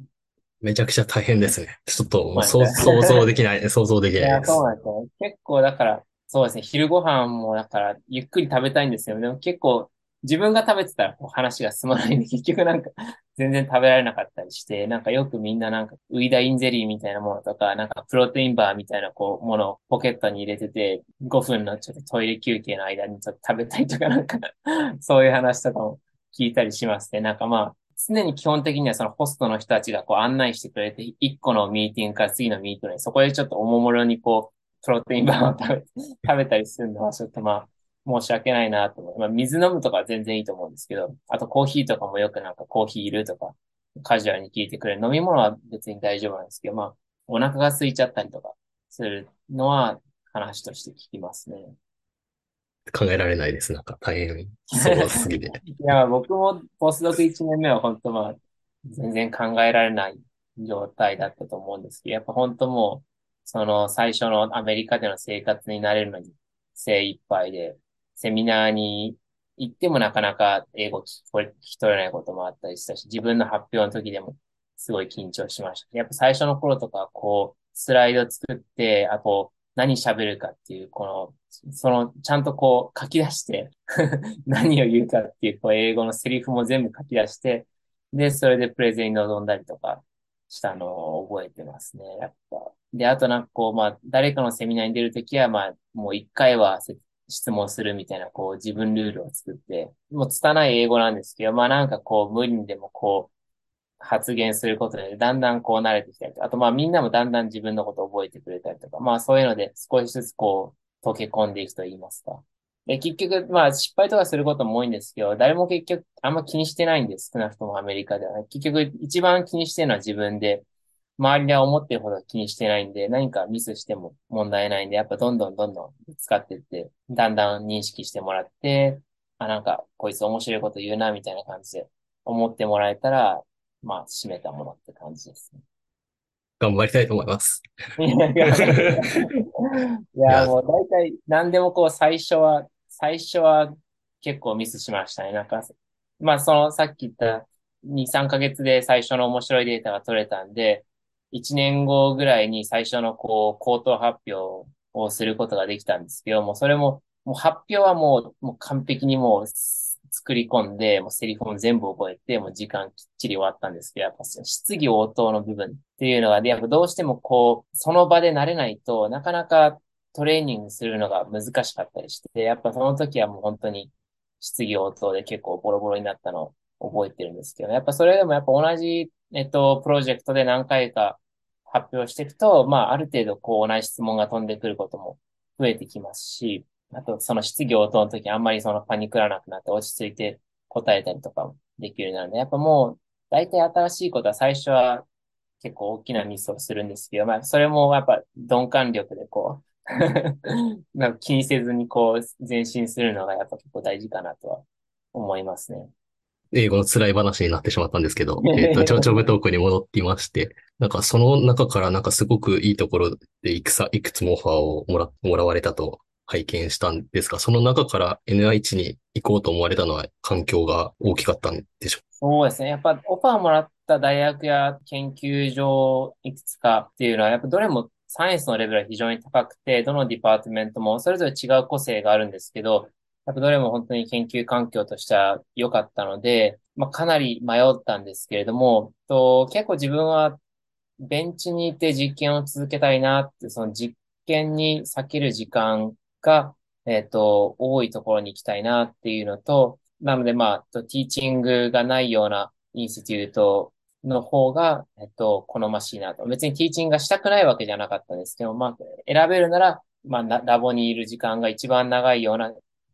[SPEAKER 1] めちゃくちゃ大変 ですね。ちょっと想像できない、想像できないです。
[SPEAKER 2] そうなんですよ。結構だから、そうですね、昼ご飯もだから、ゆっくり食べたいんですよ。でも結構、自分が食べてたらこう話が進まないんで、結局なんか全然食べられなかったりして、なんかよくみんななんかウイダインゼリーみたいなものとか、なんかプロテインバーみたいなこうものをポケットに入れてて、5分のちょっとトイレ休憩の間にちょっと食べたいとかなんかそういう話とかも聞いたりしますね。なんかまあ、常に基本的にはそのホストの人たちがこう案内してくれて、一個のミーティングから次のミーティングに、そこでちょっとおもむろにこう、プロテインバーを食べ、食べたりするのはちょっとまあ、申し訳ないなと思う。まあ、水飲むとかは全然いいと思うんですけど、あとコーヒーとかもよくなんかコーヒーいるとか、カジュアルに聞いてくれる。飲み物は別に大丈夫なんですけど、まあ、お腹が空いちゃったりとかするのは話として聞きますね。
[SPEAKER 1] 考えられないです。なんか大変そうすぎて。
[SPEAKER 2] いや、僕もポスドク1年目は本当まあ、全然考えられない状態だったと思うんですけど、やっぱ本当もう、その最初のアメリカでの生活になれるのに精一杯で、セミナーに行ってもなかなか英語聞き取れないこともあったりしたし、自分の発表の時でもすごい緊張しました。やっぱ最初の頃とか、こう、スライド作って、あと、何喋るかっていう、この、その、ちゃんとこう書き出して 何を言うかっていう、こう英語のセリフも全部書き出して、で、それでプレゼンに臨んだりとかしたのを覚えてますね、やっぱ。で、あとなんかこう、まあ、誰かのセミナーに出るときは、まあ、もう一回は質問するみたいな、こう、自分ルールを作って、もう拙い英語なんですけど、まあなんかこう、無理にでもこう、発言することで、だんだんこう慣れてきたりとあとまあみんなもだんだん自分のことを覚えてくれたりとか、まあそういうので少しずつこう溶け込んでいくと言いますか。で、結局、まあ失敗とかすることも多いんですけど、誰も結局あんま気にしてないんです。少なくともアメリカでは、ね。結局一番気にしてるのは自分で、周りでは思ってるほど気にしてないんで、何かミスしても問題ないんで、やっぱどんどんどんどん使ってって、だんだん認識してもらって、あ、なんかこいつ面白いこと言うな、みたいな感じで思ってもらえたら、まあ、締めたものって感じですね。
[SPEAKER 1] 頑張りたいと思います。
[SPEAKER 2] いやもう大体何でもこう最初は、最初は結構ミスしましたね。なんか、まあそのさっき言った2、3ヶ月で最初の面白いデータが取れたんで、1年後ぐらいに最初のこう、口頭発表をすることができたんですけども、それも、もう発表はもう、もう完璧にもう作り込んで、もうセリフも全部覚えて、もう時間きっちり終わったんですけど、やっぱ質疑応答の部分っていうのが、ね、やっぱどうしてもこう、その場で慣れないとなかなかトレーニングするのが難しかったりして、やっぱその時はもう本当に質疑応答で結構ボロボロになったのを覚えてるんですけど、やっぱそれでもやっぱ同じ、えっと、プロジェクトで何回か発表していくと、まあ、ある程度こう同じ質問が飛んでくることも増えてきますし、あと、その質疑応答の時あんまりそのパニクらなくなって落ち着いて答えたりとかもできるようになるので、やっぱもう、大体新しいことは最初は結構大きなミスをするんですけど、まあ、それもやっぱ鈍感力でこう なんか気にせずにこう前進するのがやっぱ結構大事かなとは思いますね。
[SPEAKER 1] 英語の辛い話になってしまったんですけど、えっ、と、蝶々トークに戻っていまして、なんかその中からなんかすごくいいところでいくさ、いくつもオファーをもら、もらわれたと拝見したんですが、その中から NIH に行こうと思われたのは環境が大きかったんでしょう？
[SPEAKER 2] そうですね。やっぱオファーもらった大学や研究所いくつかっていうのは、やっぱどれもサイエンスのレベルは非常に高くて、どの department もそれぞれ違う個性があるんですけど、やっぱどれも本当に研究環境としては良かったので、まあ、かなり迷ったんですけれども、と結構自分はベンチにいて実験を続けたいなって、その実験に避ける時間が、えっ、ー、と、多いところに行きたいなっていうのと、なのでまあ、ティーチングがないようなインスティテュートの方が、えっと、好ましいなと。別にティーチングがしたくないわけじゃなかったんですけど、まあ、選べるなら、まあ、ラボにいる時間が一番長いような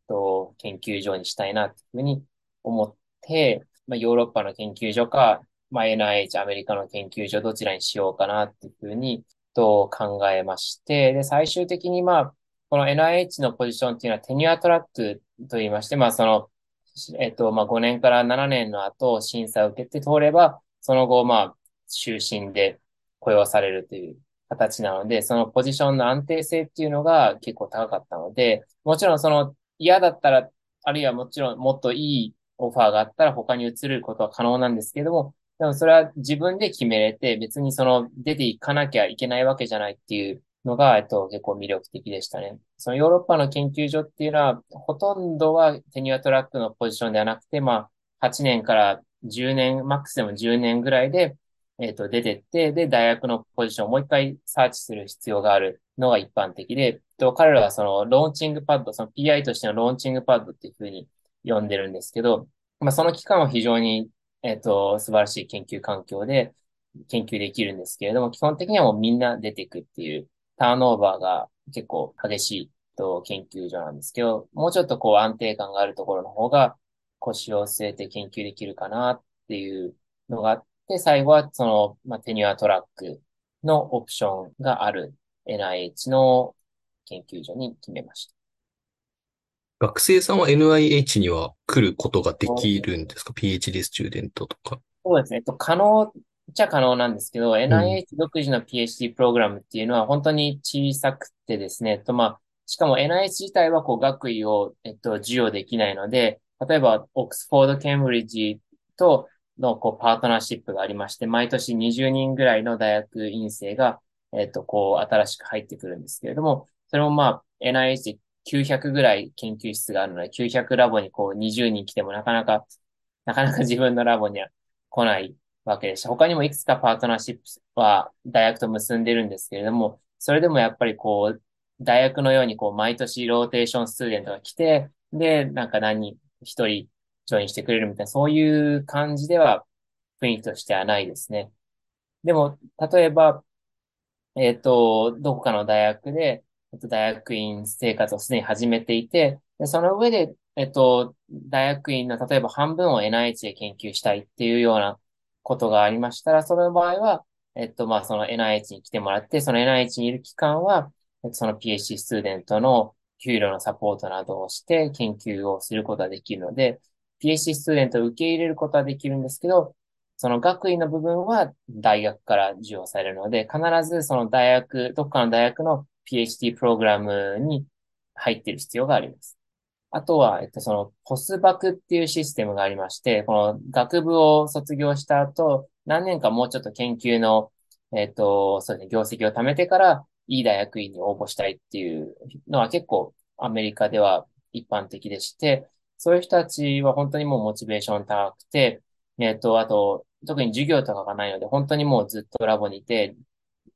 [SPEAKER 2] と、研究所にしたいなっていうふうに思って、まあ、ヨーロッパの研究所か、まあ、NIH、アメリカの研究所、どちらにしようかなっていうふうに、と考えまして、で、最終的にまあ、この NIH のポジションっていうのはテニュアトラックと言いまして、まあ、その、えっと、まあ、5年から7年の後、審査を受けて通れば、その後、まあ、終身で雇用されるという形なので、そのポジションの安定性っていうのが結構高かったので、もちろんその嫌だったら、あるいはもちろんもっといいオファーがあったら他に移ることは可能なんですけども、でもそれは自分で決めれて、別にその出ていかなきゃいけないわけじゃないっていうのが、えっと、結構魅力的でしたね。そのヨーロッパの研究所っていうのは、ほとんどはテニアトラックのポジションではなくて、まあ、8年から10年、マックスでも10年ぐらいで、えっ、と、出てって、で、大学のポジションをもう一回サーチする必要があるのが一般的で、と彼らはそのローンチングパッド、その PI としてのローンチングパッドっていうふうに呼んでるんですけど、まあ、その期間は非常に、えっ、と、素晴らしい研究環境で研究できるんですけれども、基本的にはもうみんな出ていくっていうターンオーバーが結構激しいと研究所なんですけど、もうちょっとこう安定感があるところの方が腰を据えて研究できるかなっていうのがあって、最後はその、まあ、テニュアトラックのオプションがある NIH の研究所に決めました。
[SPEAKER 1] 学生さんは NIH には来ることができるんですか ?PhD スチューデントとか。
[SPEAKER 2] そうですね。と、可能っちゃ可能なんですけど、NIH 独自の PhD プログラムっていうのは本当に小さくてですね、と、まあ、しかも NIH 自体はこう学位を、えっと、授与できないので、例えば、オックスフォード、ケンブリッジとのこうパートナーシップがありまして、毎年20人ぐらいの大学院生が、えっと、こう、新しく入ってくるんですけれども、それもまあ、NIH で900ぐらい研究室があるので、900ラボにこう20人来てもなかなか、なかなか自分のラボには来ないわけでした。他にもいくつかパートナーシップは大学と結んでるんですけれども、それでもやっぱりこう、大学のようにこう、毎年 rotation student が来て、で、なんか何人、一人 join してくれるみたいな、そういう感じでは雰囲気としてはないですね。でも、例えば、えっ、ー、と、どこかの大学で、大学院生活をすでに始めていて、その上で、えっと、大学院の例えば半分を NIH で研究したいっていうようなことがありましたら、その場合は、えっと、まあ、その NIH に来てもらって、その NIH にいる期間は、その PhD スチューデントの給料のサポートなどをして研究をすることができるので、PhD スチューデントを受け入れることはできるんですけど、その学位の部分は大学から授与されるので、必ずその大学、どっかの大学の PhD プログラムに入っている必要があります。あとは、えっと、その、ポスバクっていうシステムがありまして、この学部を卒業した後、何年かもうちょっと研究の、えっと、そうですね、業績を貯めてから、いい大学院に応募したいっていうのは結構アメリカでは一般的でして、そういう人たちは本当にもうモチベーション高くて、えっと、あと、特に授業とかがないので、本当にもうずっとラボにいて、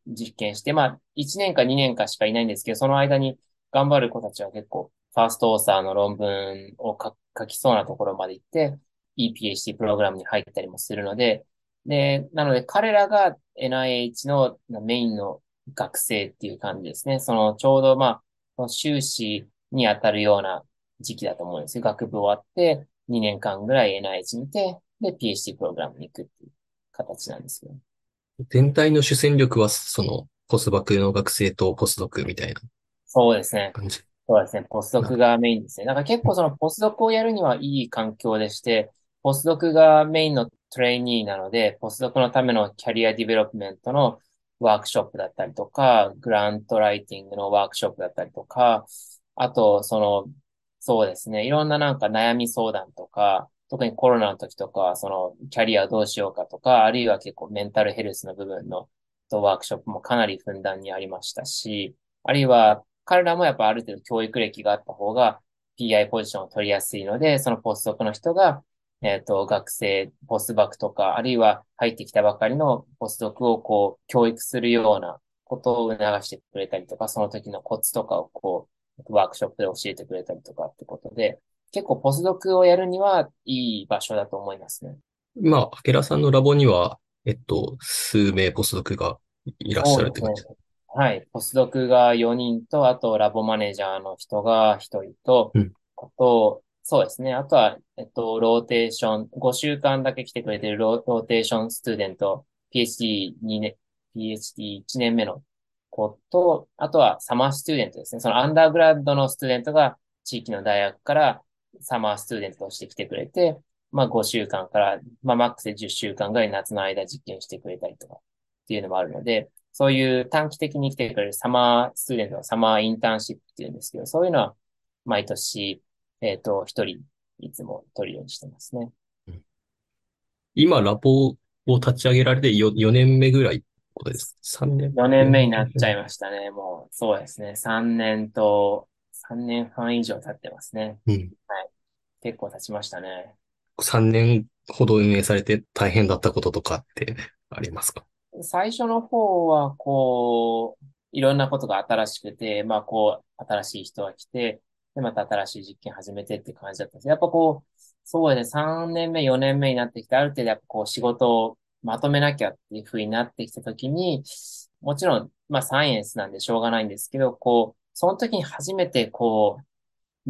[SPEAKER 2] 実験して、まあ、1年か2年かしかいないんですけど、その間に頑張る子たちは結構、ファーストオーサーの論文を書きそうなところまで行って、いい PhD プログラムに入ったりもするので、で、なので彼らが NIH のメインの学生っていう感じですね。その、ちょうどまあ、修士に当たるような時期だと思うんですよ。学部終わって、2年間ぐらい NIH にいて、で、PhD プログラムに行くっていう形なんですよ。
[SPEAKER 1] 全体の主戦力は、その、ポスバクの学生とポスドクみたいな
[SPEAKER 2] そうですね。
[SPEAKER 1] 感じ。
[SPEAKER 2] そうですね。ポスドクがメインですね。だか結構そのポスドクをやるにはいい環境でして、ポスドクがメインの trainee なので、ポスドクのための career development のワークショップだったりとか、 grant writing のワークショップだったりとか、あと、その、そうですね。いろんななんか悩み相談とか、特にコロナの時とか、そのキャリアどうしようかとか、あるいは結構メンタルヘルスの部分のワークショップもかなりふんだんにありましたし、あるいは彼らもやっぱある程度教育歴があった方が PI ポジションを取りやすいので、そのポストクの人が、えっ、ー、と、学生、ポスバクとか、あるいは入ってきたばかりのポスドクをこう、教育するようなことを促してくれたりとか、その時のコツとかをこう、ワークショップで教えてくれたりとかってことで、結構ポスドクをやるにはいい場所だと思いますね。
[SPEAKER 1] 今、あけらさんのラボには、えっと、数名ポスドクがいらっしゃるって感じですか、
[SPEAKER 2] はい。ポスドクが4人と、あと lab manager の人が1人と、うん、あと、そうですね。あとは、えっと、ローテーション、5週間だけ来てくれてる rotation student、PhD2 年、PhD1 年目の子と、あとは summer student ですね。その undergrad の student が地域の大学から summer student として来てくれて、まあ5週間から、まあマックスで10週間ぐらい夏の間実験してくれたりとかっていうのもあるので、そういう短期的に来てくれるサマースチューデントのサマーインターンシップっていうんですけど、そういうのは毎年、えっ、ー、と、一人いつも取るようにしてますね。
[SPEAKER 1] 今、ラボを立ち上げられて 4, 4年目ぐらいことですか ?3 年
[SPEAKER 2] ?4 年目になっちゃいましたね。もう、そうですね。3年と、3年半以上経ってますね。うん。はい。結構経ちましたね。
[SPEAKER 1] 3年ほど運営されて大変だったこととかってありますか？
[SPEAKER 2] 最初の方は、こう、いろんなことが新しくて、まあ、こう、新しい人が来て、で、また新しい実験始めてって感じだったんです。やっぱこう、そうですね、3年目、4年目になってきて、ある程度やっぱこう、仕事をまとめなきゃっていう風になってきたときに、もちろん、まあ、サイエンスなんでしょうがないんですけど、こう、その時に初めてこう、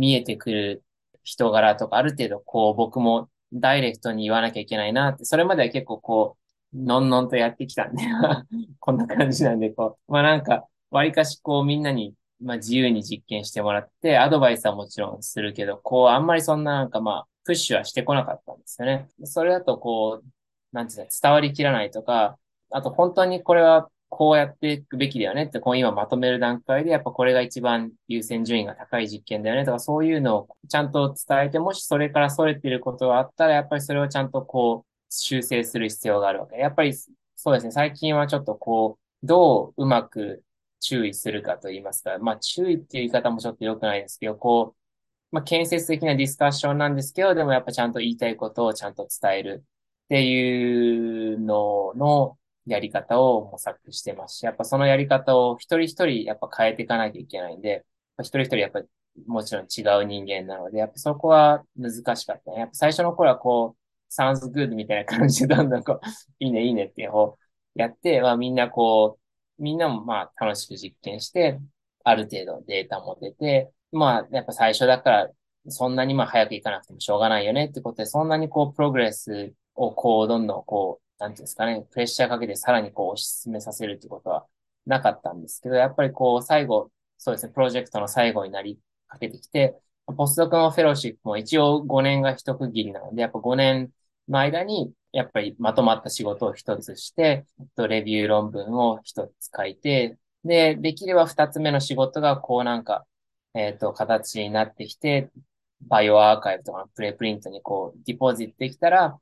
[SPEAKER 2] 見えてくる人柄とか、ある程度こう、僕もダイレクトに言わなきゃいけないなって、それまでは結構こう、のんのんとやってきたんで こんな感じなんで、こう、まあなんか、割かしこうみんなに、まあ自由に実験してもらって、アドバイスはもちろんするけど、こう、あんまりそんななんかまあ、プッシュはしてこなかったんですよね。それだとこう、なんていうの、伝わりきらないとか、あと本当にこれはこうやっていくべきだよねって、こう今まとめる段階で、やっぱこれが一番優先順位が高い実験だよねとか、そういうのをちゃんと伝えて、もしそれから逸れていることがあったら、やっぱりそれをちゃんとこう、修正する必要があるわけ。やっぱりそうですね、最近はちょっとこう、どううまく注意するかと言いますか、まあ注意っていう言い方もちょっと良くないですけど、こう、まあ建設的なディスカッションなんですけど、でもやっぱちゃんと言いたいことをちゃんと伝えるっていうののやり方を模索してますし、やっぱそのやり方を一人一人やっぱ変えていかなきゃいけないんで、一人一人やっぱもちろん違う人間なので、やっぱそこは難しかったね。やっぱ最初の頃はこう、sounds good みたいな感じでどんどんこう、いいねいいねっていうをやって、まあみんなこう、みんなもまあ楽しく実験して、ある程度データも出て、まあやっぱ最初だから、そんなにまあ早く行かなくてもしょうがないよねってことで、そんなにこうプログレスをこうどんどんこう、なんていうんですかね、プレッシャーかけてさらにこう推し進めさせるってことはなかったんですけど、やっぱりこう最後、そうですね、プロジェクトの最後になりかけてきて、ポスドクのフェローシップも一応5年が一区切りなので、やっぱ5年の間にやっぱりまとまった仕事を一つして、レビュー論文を一つ書いて、で、できれば二つ目の仕事がこうなんか、えっ、ー、と、形になってきて、バイオアーカイブとかのプレプリントにこう、ディポジットできたら、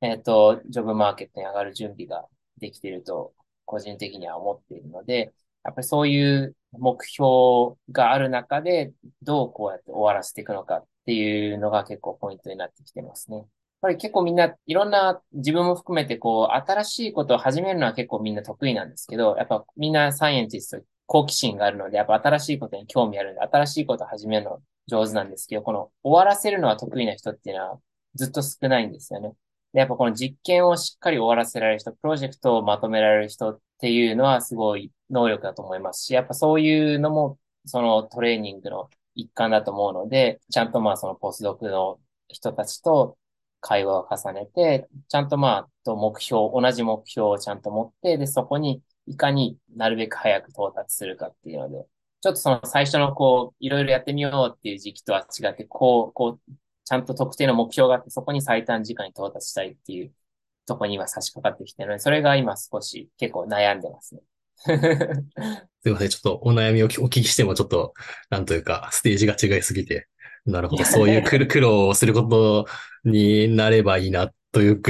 [SPEAKER 2] えっ、ー、と、ジョブマーケットに上がる準備ができていると、個人的には思っているので、やっぱりそういう目標がある中で、どうこうやって終わらせていくのかっていうのが結構ポイントになってきてますね。やっぱり結構みんないろんな自分も含めてこう新しいことを始めるのは結構みんな得意なんですけど、やっぱみんなサイエンティスト好奇心があるので、やっぱ新しいことに興味あるんで、新しいことを始めるの上手なんですけど、この終わらせるのは得意な人っていうのはずっと少ないんですよね。で、やっぱこの実験をしっかり終わらせられる人、プロジェクトをまとめられる人っていうのはすごい能力だと思いますし、やっぱそういうのもそのトレーニングの一環だと思うので、ちゃんとまあそのポスドクの人たちと会話を重ねて、ちゃんとまあ、と目標、同じ目標をちゃんと持って、で、そこにいかになるべく早く到達するかっていうので、ちょっとその最初のこう、いろいろやってみようっていう時期とは違って、こう、こう、ちゃんと特定の目標があって、そこに最短時間に到達したいっていうとこに今差し掛かってきてるので、それが今少し結構悩んでますね。
[SPEAKER 1] すいません。ちょっとお悩みをお聞きしてもちょっと、なんというか、ステージが違いすぎて、なるほど。そういう 苦労をすることになればいいな、という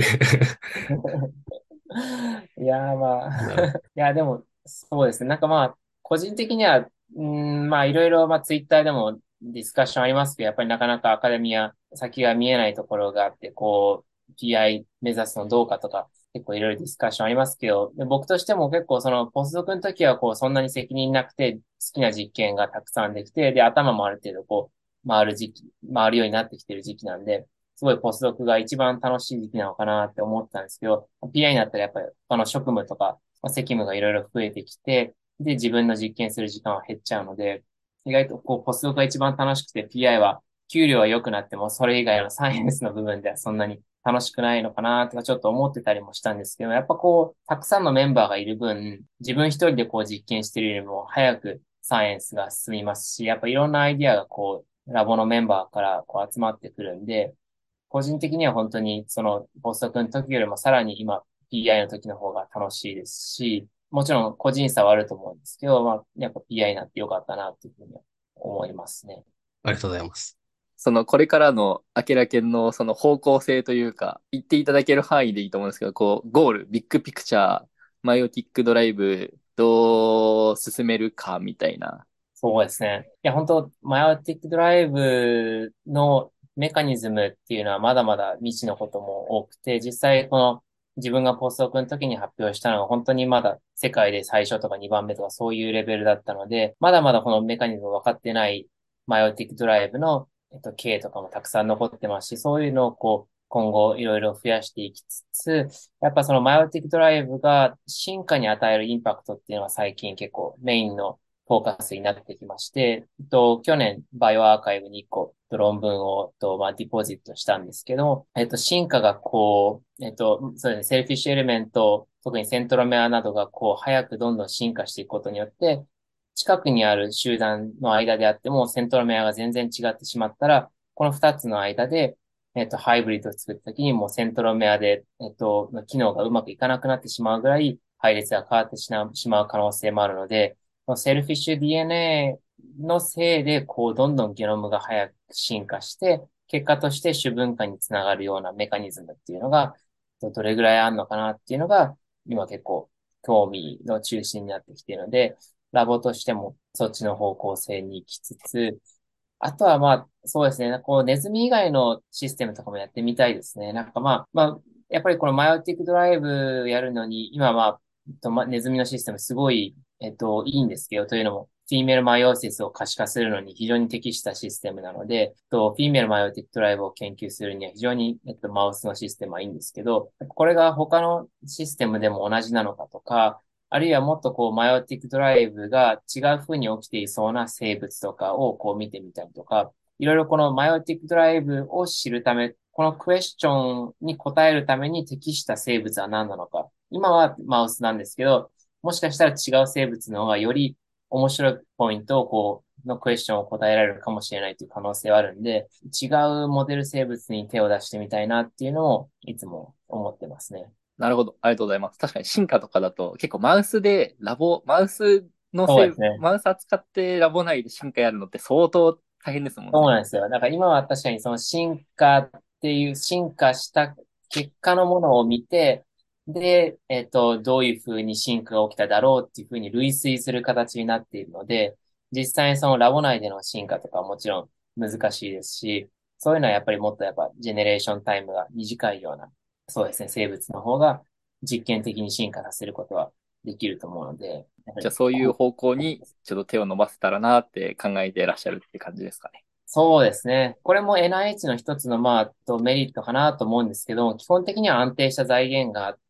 [SPEAKER 2] いや、まあ、いや、でも、そうですね。なんかまあ、個人的には、うん、まあ、いろいろ、まあ、ツイッターでもディスカッションありますけど、やっぱりなかなかアカデミア、先が見えないところがあって、こう、PI 目指すのどうかとか、結構いろいろディスカッションありますけど、で僕としても結構そのポスドクの時はこうそんなに責任なくて好きな実験がたくさんできて、で頭もある程度こう回る時期、回るようになってきてる時期なんで、すごいポスドクが一番楽しい時期なのかなって思ったんですけど、PI になったらやっぱり他の職務とか、まあ、責務がいろいろ増えてきて、で自分の実験する時間は減っちゃうので、意外とこうポスドクが一番楽しくて PI は給料は良くなってもそれ以外のサイエンスの部分ではそんなに楽しくないのかなとかちょっと思ってたりもしたんですけど、やっぱこう、たくさんのメンバーがいる分、自分一人でこう実験してるよりも早くサイエンスが進みますし、やっぱいろんなアイディアがこう、ラボのメンバーからこう集まってくるんで、個人的には本当にそのポストクの時よりもさらに今 PI の時の方が楽しいですし、もちろん個人差はあると思うんですけど、まあ、やっぱ PI になってよかったなっていうふうに思いますね。
[SPEAKER 1] ありがとうございます。
[SPEAKER 4] そのこれからのアケラ犬のその方向性というか、言っていただける範囲でいいと思うんですけど、こう、ゴール、ビッグピクチャー、マイオティックドライブ、どう進めるかみたいな。
[SPEAKER 2] そうですね。いや、本当マイオティックドライブのメカニズムっていうのはまだまだ未知のことも多くて、実際この自分がポスドクの時に発表したのは本当にまだ世界で最初とか2番目とかそういうレベルだったので、まだまだこのメカニズム分かってない meiotic drive のえっと、経営とかもたくさん残ってますし、そういうのをこう、今後いろいろ増やしていきつつ、やっぱその meiotic drive が進化に与えるインパクトっていうのは最近結構メインのフォーカスになってきまして、えっと、去年 bioRxiv に1個論文をと、まあ、 deposit したんですけど、えっと、進化がこう、えっと、そうですね、 selfish element、特にセントロメアなどがこう、早くどんどん進化していくことによって、近くにある集団の間であっても、セントロメアが全然違ってしまったら、この二つの間で、えっと、ハイブリッドを作った時にもうセントロメアで、えっと、機能がうまくいかなくなってしまうぐらい配列が変わってしまう可能性もあるので、 selfish DNA のせいで、こう、どんどんゲノムが早く進化して、結果として種分化につながるようなメカニズムっていうのが、どれぐらいあるのかなっていうのが、今結構興味の中心になってきているので、ラボとしてもそっちの方向性に行きつつ、あとはまあ、そうですね、こう、ネズミ以外のシステムとかもやってみたいですね。なんかまあ、まあ、やっぱりこのマイオティックドライブやるのに、今まあ、ネズミのシステムすごい、えっと、いいんですけど、というのも、フィーメルマイオーシスを可視化するのに非常に適したシステムなので、とフィーメルマイオティックドライブを研究するには非常に、えっと、マウスのシステムはいいんですけど、これが他のシステムでも同じなのかとか、あるいはもっとこう、マイオティックドライブが違う風に起きていそうな生物とかをこう見てみたりとか、いろいろこのマイオティックドライブを知るため、このクエスチョンに答えるために適した生物は何なのか。今はマウスなんですけど、もしかしたら違う生物の方がより面白いポイントをこう、のクエスチョンを答えられるかもしれないという可能性はあるんで、違うモデル生物に手を出してみたいなっていうのをいつも思ってますね。
[SPEAKER 4] なるほど。ありがとうございます。確かに進化とかだと結構マウスでラボ、マウスのせい、
[SPEAKER 2] ね。
[SPEAKER 4] マウス扱ってラボ内で進化やるのって相当大変ですもんね。
[SPEAKER 2] そうなんですよ。だから今は確かにその進化っていう、進化した結果のものを見て、で、えっと、どういうふうに進化が起きただろうっていうふうに類推する形になっているので、実際にそのラボ内での進化とかはもちろん難しいですし、そういうのはやっぱりもっとやっぱジェネレーションタイムが短いような、そうですね、生物の方が実験的に進化させることはできると思うので、
[SPEAKER 4] じゃあそういう方向にちょっと手を伸ばせたらなって考えていらっしゃるって感じですかね。
[SPEAKER 2] そうですね。これも NIH の一つの、まあ、とメリットかなと思うんですけど、基本的には安定した財源があって、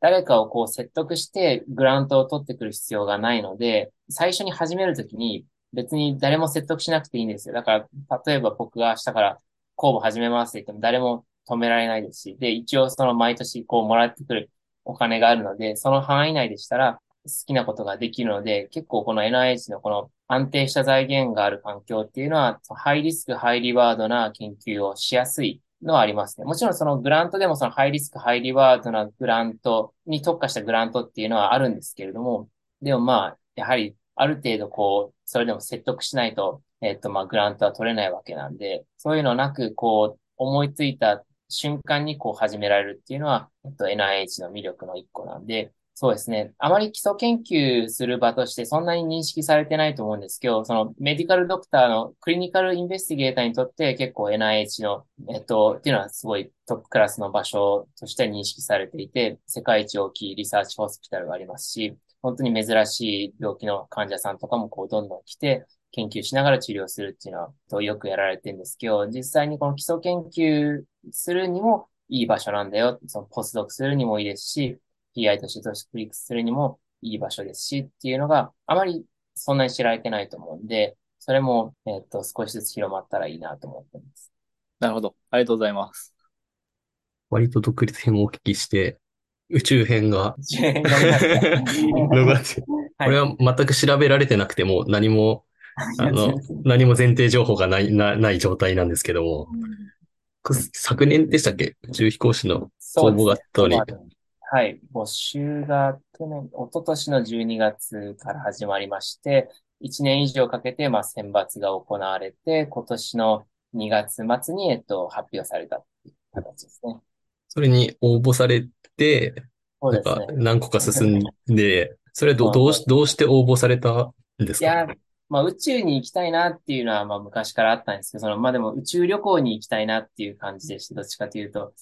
[SPEAKER 2] 誰かをこう説得してグラントを取ってくる必要がないので、最初に始めるときに別に誰も説得しなくていいんですよ。だから、例えば僕が明日から公募始めますって言っても誰も止められないですし、で、一応その毎年こうもらってくるお金があるので、その範囲内でしたら好きなことができるので、結構この NIH のこの安定した財源がある環境っていうのは、ハイリスク、ハイリワードな研究をしやすいのはありますね。もちろんそのグラントでもそのハイリスク、ハイリワードなグラントに特化したグラントっていうのはあるんですけれども、でもまあ、やはりある程度こう、それでも説得しないと、えっとまあグラントは取れないわけなんで、そういうのなくこう、思いついた瞬間にこう始められるっていうのは、えっと NIH の魅力の一個なんで、そうですね。あまり基礎研究する場としてそんなに認識されてないと思うんですけど、そのメディカルドクターのクリニカルインベスティゲーターにとって結構 NIH の、えっと、っていうのはすごいトップクラスの場所として認識されていて、世界一大きいリサーチホスピタルがありますし、本当に珍しい病気の患者さんとかもこうどんどん来て、研究しながら治療するっていうのはよくやられてるんですけど、実際にこの基礎研究するにもいい場所なんだよ。そのポスドクするにもいいですし、PI としてとしてクリックするにもいい場所ですしっていうのがあまりそんなに知られてないと思うんで、それも、えっと、少しずつ広まったらいいなと思ってます。
[SPEAKER 4] なるほど。ありがとうございます。
[SPEAKER 1] 割と独立編もお聞きして、宇宙編が
[SPEAKER 2] 10円になりました
[SPEAKER 1] 逃して、これは全く調べられてなくても何も、あの、何も前提情報がない、なない状態なんですけども、く昨年でしたっけ？宇宙飛行士の応募があったのに、
[SPEAKER 2] はい。募集が去年、一昨年の12月から始まりまして、1年以上かけて、まあ、選抜が行われて、今年の2月末に、えっと、発表されたっていう形ですね。
[SPEAKER 1] それに応募されて、
[SPEAKER 2] そうですね。
[SPEAKER 1] 何個か進んで、それど
[SPEAKER 2] そう
[SPEAKER 1] どうし、どうして応募されたんですか？
[SPEAKER 2] いや、まあ宇宙に行きたいなっていうのはまあ昔からあったんですけど、そのまあでも宇宙旅行に行きたいなっていう感じでして、どっちかというと、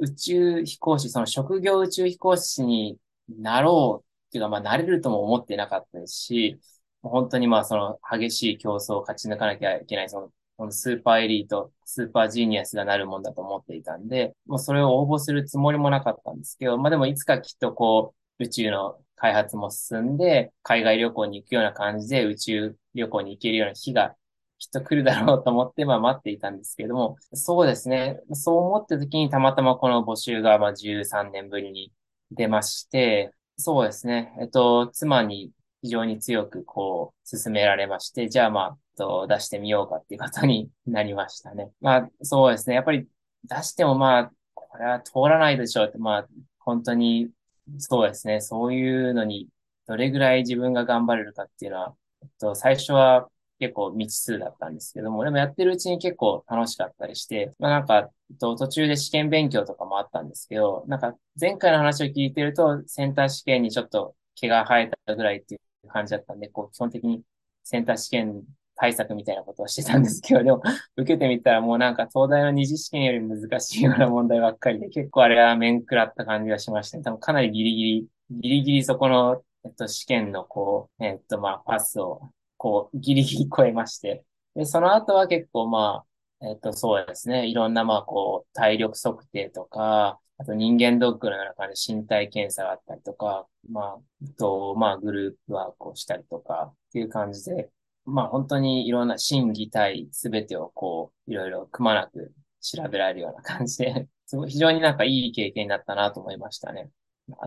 [SPEAKER 2] 宇宙飛行士、その職業宇宙飛行士になろうっていうかまあなれるとも思ってなかったですし、本当にまあその激しい競争を勝ち抜かなきゃいけない、その、このスーパーエリート、 super genius がなるもんだと思っていたんで、もうそれを応募するつもりもなかったんですけど、まあでもいつかきっとこう、宇宙の開発も進んで、海外旅行に行くような感じで宇宙旅行に行けるような日がきっと来るだろうと思って、まあ待っていたんですけれども、そうですね。そう思った時にたまたまこの募集がまあ13年ぶりに出まして、そうですね。えっと、妻に非常に強くこう進められまして、じゃあまあ、えっと出してみようかっていうことになりましたね。まあそうですね。やっぱり出してもまあ、これは通らないでしょうって、まあ本当にそうですね。そういうのにどれぐらい自分が頑張れるかっていうのは、えっと、最初は結構未知数だったんですけども、でもやってるうちに結構楽しかったりして、まあなんか、途中で試験勉強とかもあったんですけど、なんか前回の話を聞いてると、センター試験にちょっと毛が生えたぐらいっていう感じだったんで、こう基本的にセンター試験対策みたいなことをしてたんですけど、でも受けてみたらもうなんか東大の二次試験より難しいような問題ばっかりで、結構あれは面食らった感じがしましたね。多分かなりギリギリ、ギリギリそこの、えっと、試験のこう、えっと、まあ、パスを、こう、ギリギリ超えまして。で、その後は結構まあ、えっと、そうですね。いろんなまあ、こう、体力測定とか、あと人間ドックのような感じで身体検査があったりとか、まあ、えっと、まあ、グループワークをしたりとかっていう感じで、まあ本当にいろんな心技体すべてをこう、いろいろくまなく調べられるような感じで、すごい非常になんかいい経験になったなと思いましたね。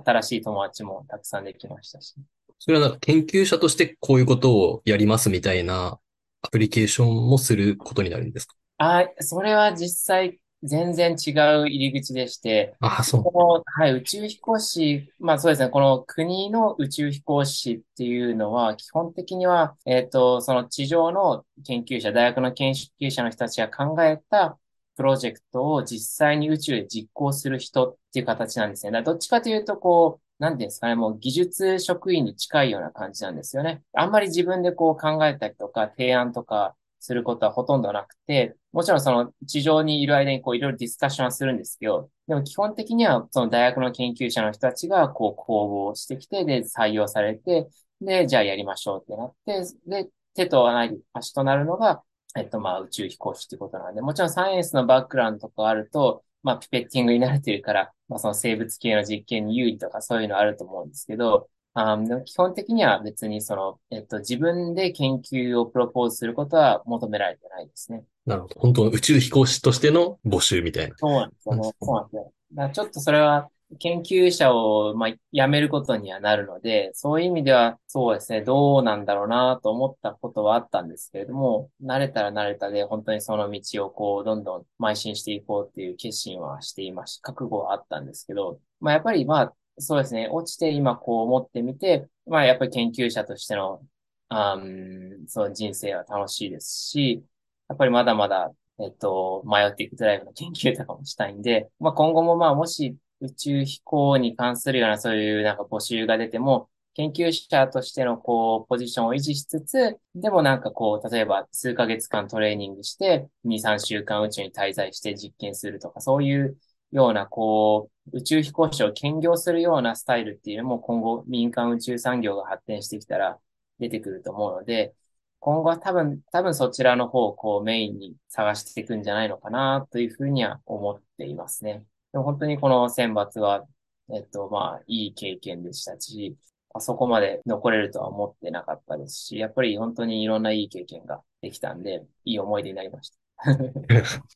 [SPEAKER 2] 新しい友達もたくさんできましたし。
[SPEAKER 1] それはなんか研究者としてこういうことをやりますみたいなアプリケーションもすることになるんですか？
[SPEAKER 2] あ、それは実際全然違う入り口でして、
[SPEAKER 1] あ、そう。
[SPEAKER 2] この、はい、宇宙飛行士、まあそうですね、この国の宇宙飛行士っていうのは、基本的には、えっと、その地上の研究者、大学の研究者の人たちが考えたプロジェクトを実際に宇宙で実行する人っていう形なんですね。だどっちかというと、こう、なんていうんですかね、もう技術職員に近いような感じなんですよね。あんまり自分でこう考えたりとか、提案とかすることはほとんどなくて、もちろんその地上にいる間にこういろいろディスカッションはするんですけど、でも基本的にはその大学の研究者の人たちがこう公募してきて、で採用されて、で、じゃあやりましょうってなって、で、手と足となるのが、えっとまあ宇宙飛行士ってことなんで、もちろんサイエンスのバックグラウンドとかあると、まあピペッティングに慣れてるから、まあその生物系の実験に有利とかそういうのあると思うんですけど、あ基本的には別にその、えっと、自分で研究をプロポーズすることは求められてないですね。
[SPEAKER 1] なるほど。本当の宇宙飛行士としての募集みたいな。
[SPEAKER 2] そうなんですよね。
[SPEAKER 1] う ん
[SPEAKER 2] そうなんですよ。だちょっとそれは研究者を、まあ、辞めることにはなるので、そういう意味ではそうですね、どうなんだろうなと思ったことはあったんですけれども、慣れたら慣れたで本当にその道をこう、どんどん邁進していこうっていう決心はしていまし。覚悟はあったんですけど、まあやっぱりまあ、そうですね、落ちて今こう思ってみて、まあやっぱり研究者としての、あーその人生は楽しいですし、やっぱりまだまだえっと、迷っていくドライブの研究とかもしたいんで、まあ今後もまあもし宇宙飛行に関するようなそういうなんか募集が出ても、研究者としてのこう、ポジションを維持しつつ、でもなんかこう、例えば数ヶ月間トレーニングして、2、3週間宇宙に滞在して実験するとか、そういうようなこう、宇宙飛行士を兼業するようなスタイルっていうのも今後民間宇宙産業が発展してきたら出てくると思うので、今後は多分、多分そちらの方をこうメインに探していくんじゃないのかなというふうには思っていますね。でも本当にこの選抜は、えっと、まあ、いい経験でしたし、あそこまで残れるとは思ってなかったですし、やっぱり本当にいろんないい経験ができたんで、いい思い出になりました。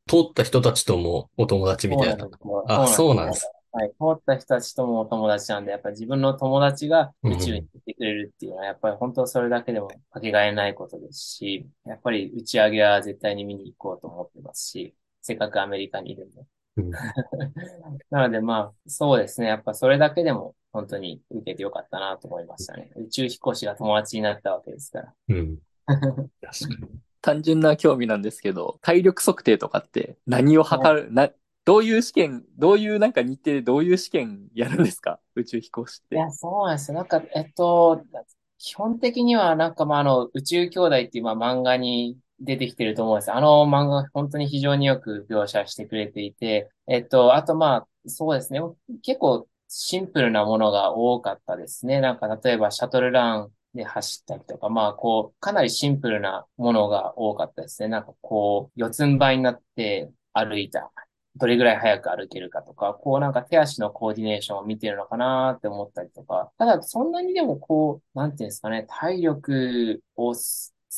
[SPEAKER 1] 通った人たちともお友達みたいな。あ、そうなんです。
[SPEAKER 2] はい。通った人たちともお友達なんで、やっぱり自分の友達が宇宙に行ってくれるっていうのは、やっぱり本当それだけでもかけがえないことですし、やっぱり打ち上げは絶対に見に行こうと思ってますし、せっかくアメリカにいるんで。
[SPEAKER 1] うん
[SPEAKER 2] なのでまあ、そうですね。やっぱそれだけでも本当に受けてよかったなと思いましたね。宇宙飛行士が友達になったわけですから。
[SPEAKER 1] うん。確かに。
[SPEAKER 4] 単純な興味なんですけど、体力測定とかって何を測る、な、どういう試験、どういうなんか日程でどういう試験やるんですか？宇宙飛行士って。
[SPEAKER 2] いや、そうなんですよ。なんか、えっと、基本的にはなんかまあ、あの、宇宙兄弟っていうまあ漫画に出てきてると思うんです。あの漫画本当に非常によく描写してくれていて、えっと、あとまあ、そうですね。結構シンプルなものが多かったですね。なんか例えばシャトルランで走ったりとか、まあこう、かなりシンプルなものが多かったですね。なんかこう、四つん這いになって歩いた。どれぐらい早く歩けるかとか、こうなんか手足のコーディネーションを見てるのかなって思ったりとか、ただそんなにでもこう、なんていうんですかね、体力を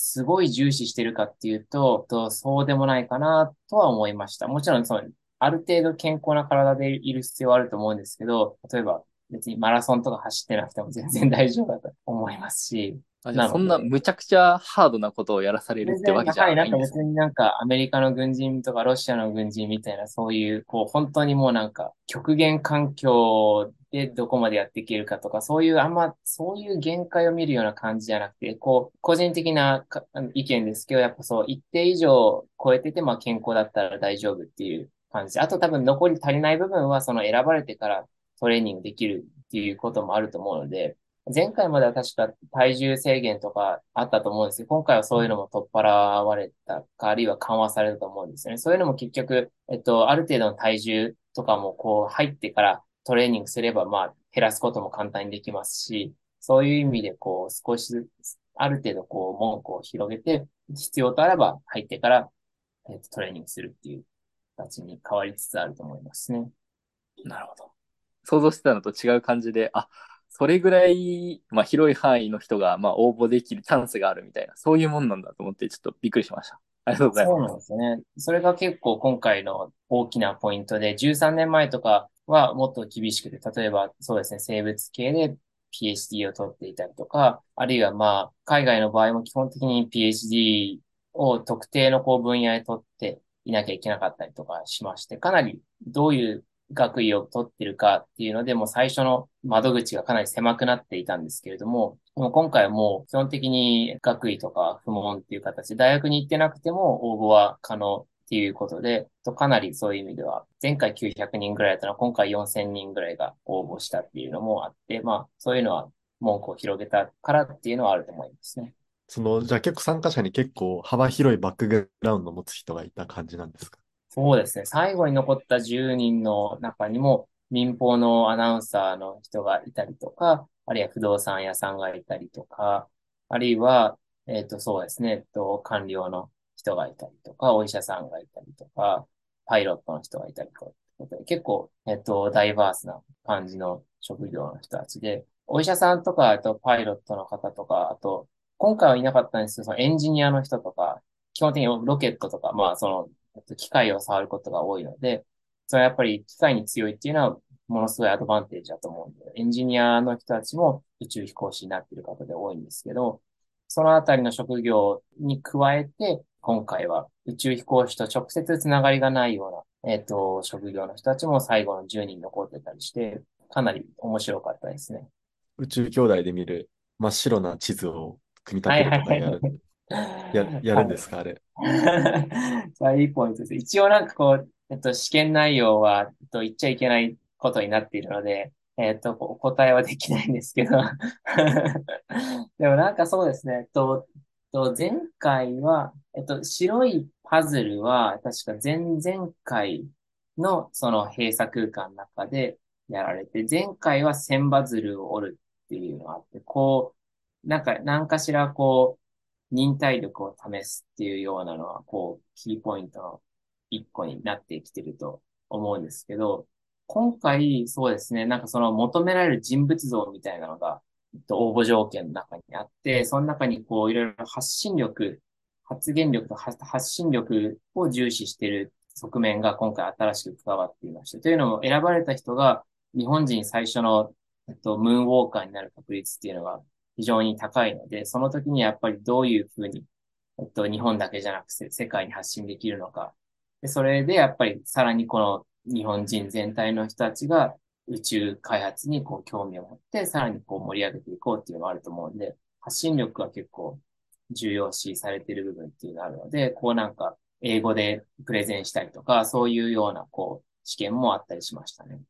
[SPEAKER 2] すごい重視してるかっていうと、とそうでもないかなとは思いました。もちろんその、ある程度健康な体でいる必要はあると思うんですけど、例えば別にマラソンとか走ってなくても全然大丈夫だと思いますし、
[SPEAKER 4] そんなむちゃくちゃハードなことをやらされるってわけじゃ
[SPEAKER 2] はい、なんか
[SPEAKER 4] ないんですね。
[SPEAKER 2] 別になんかアメリカの軍人とかロシアの軍人みたいなそういう、こう本当にもうなんか極限環境でどこまでやっていけるかとか、そういうあんま、そういう限界を見るような感じじゃなくて、こう、個人的な意見ですけど、やっぱそう一定以上超えてて、まあ健康だったら大丈夫っていう感じで、あと多分残り足りない部分はその選ばれてからトレーニングできるっていうこともあると思うので、前回までは確か体重制限とかあったと思うんですけど、今回はそういうのも取っ払われたか、あるいは緩和されると思うんですよね。そういうのも結局、えっと、ある程度の体重とかもこう入ってからトレーニングすれば、まあ減らすことも簡単にできますし、そういう意味でこう少しずつ、ある程度こう門戸を広げて、必要とあれば入ってから、えっと、トレーニングするっていう形に変わりつつあると思いますね。
[SPEAKER 4] なるほど。想像してたのと違う感じで、あ、それぐらい、まあ、広い範囲の人が、まあ、応募できるチャンスがあるみたいな、そういうもんなんだと思って、ちょっとびっくりしました。ありがとうございます
[SPEAKER 2] そう。なんですね。それが結構今回の大きなポイントで、13年前とかはもっと厳しくて、例えばそうですね、生物系で PhD を取っていたりとか、あるいはまあ、海外の場合も基本的に PhD を特定のこう分野で取って、いなきゃいけなかったりとかしまして、かなりどういう学位を取ってるかっていうので、もう最初の窓口がかなり狭くなっていたんですけれども、も今回はもう基本的に学位とか不問っていう形で大学に行ってなくても応募は可能っていうことで、かなりそういう意味では、前回900人ぐらいだったの今回4000人ぐらいが応募したっていうのもあって、まあそういうのは文句を広げたからっていうのはあると思いますね。
[SPEAKER 5] その、じゃあ結構参加者に結構幅広いバックグラウンドを持つ人がいた感じなんですか？
[SPEAKER 2] そうですね。最後に残った10人の中にも民放のアナウンサーの人がいたりとか、あるいは不動産屋さんがいたりとか、あるいは、えっ、と、そうですね、えっと、官僚の人がいたりとか、お医者さんがいたりとか、パイロットの人がいたりとか、結構、えっと、ダイバースな感じの職業の人たちで、お医者さんとか、あとパイロットの方とか、あと、今回はいなかったんですけど、そのエンジニアの人とか、基本的にロケットとか、まあ、その機械を触ることが多いので、それはやっぱり機械に強いっていうのはものすごいアドバンテージだと思うんで、エンジニアの人たちも宇宙飛行士になっている方で多いんですけど、そのあたりの職業に加えて、今回は宇宙飛行士と直接つながりがないような、えっ、ー、と、職業の人たちも最後の10人残ってたりして、かなり面白かったですね。
[SPEAKER 5] 宇宙兄弟で見る真っ白な地図を組み立てるとかやる。や、やるんですか、あれ。
[SPEAKER 2] それいいポイントです。一応なんかこう、えっと、試験内容は、えっと、言っちゃいけないことになっているので、えっと、お答えはできないんですけど。でもなんかそうですね、えっと、と前回は、えっと、白いパズルは、確か前々回のその閉鎖空間の中でやられて、前回は千バズルを折るっていうのがあって、こう、なんか、何かしらこう、忍耐力を試すっていうようなのは、こう、キーポイントの一個になってきてると思うんですけど、今回、そうですね、なんかその求められる人物像みたいなのが、応募条件の中にあって、その中にこう、いろいろ発信力、発言力発信力を重視している側面が今回新しく加わっていました。というのも、選ばれた人が日本人最初の、えっと、ムーンウォーカーになる確率っていうのが非常に高いので、その時にやっぱりどういうふうに、えっと、日本だけじゃなくて世界に発信できるのか。で、それでやっぱりさらにこの日本人全体の人たちが宇宙開発にこう興味を持って、さらにこう盛り上げていこうっていうのがあると思うんで、発信力は結構重要視されている部分っていうのがあるので、こうなんか英語でプレゼンしたりとか、そういうようなこう試験もあったりしましたね。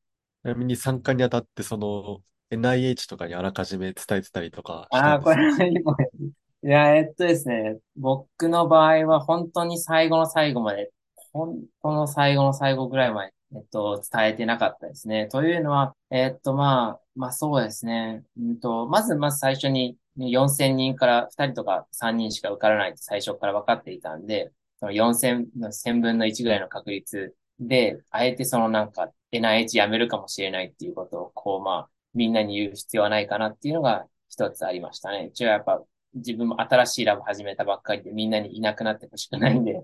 [SPEAKER 5] ちなみに参加にあたって、その NIH とかにあらかじめ伝えてたりとか
[SPEAKER 2] ああ、これはいいポイント。いや、えっとですね、僕の場合は本当に最後の最後まで、本当の最後の最後ぐらいまで、えっと、伝えてなかったですね。というのは、えっと、まあ、まあそうですね。うんと、まず、まず最初に4000人から2人とか3人しか受からないって最初から分かっていたんで、その4000の1000分の1ぐらいの確率で、あえてそのなんか NIH 辞めるかもしれないっていうことを、こうまあ、みんなに言う必要はないかなっていうのが一つありましたね。一応やっぱ自分も新しいラボ始めたばっかりでみんなにいなくなってほしくないんで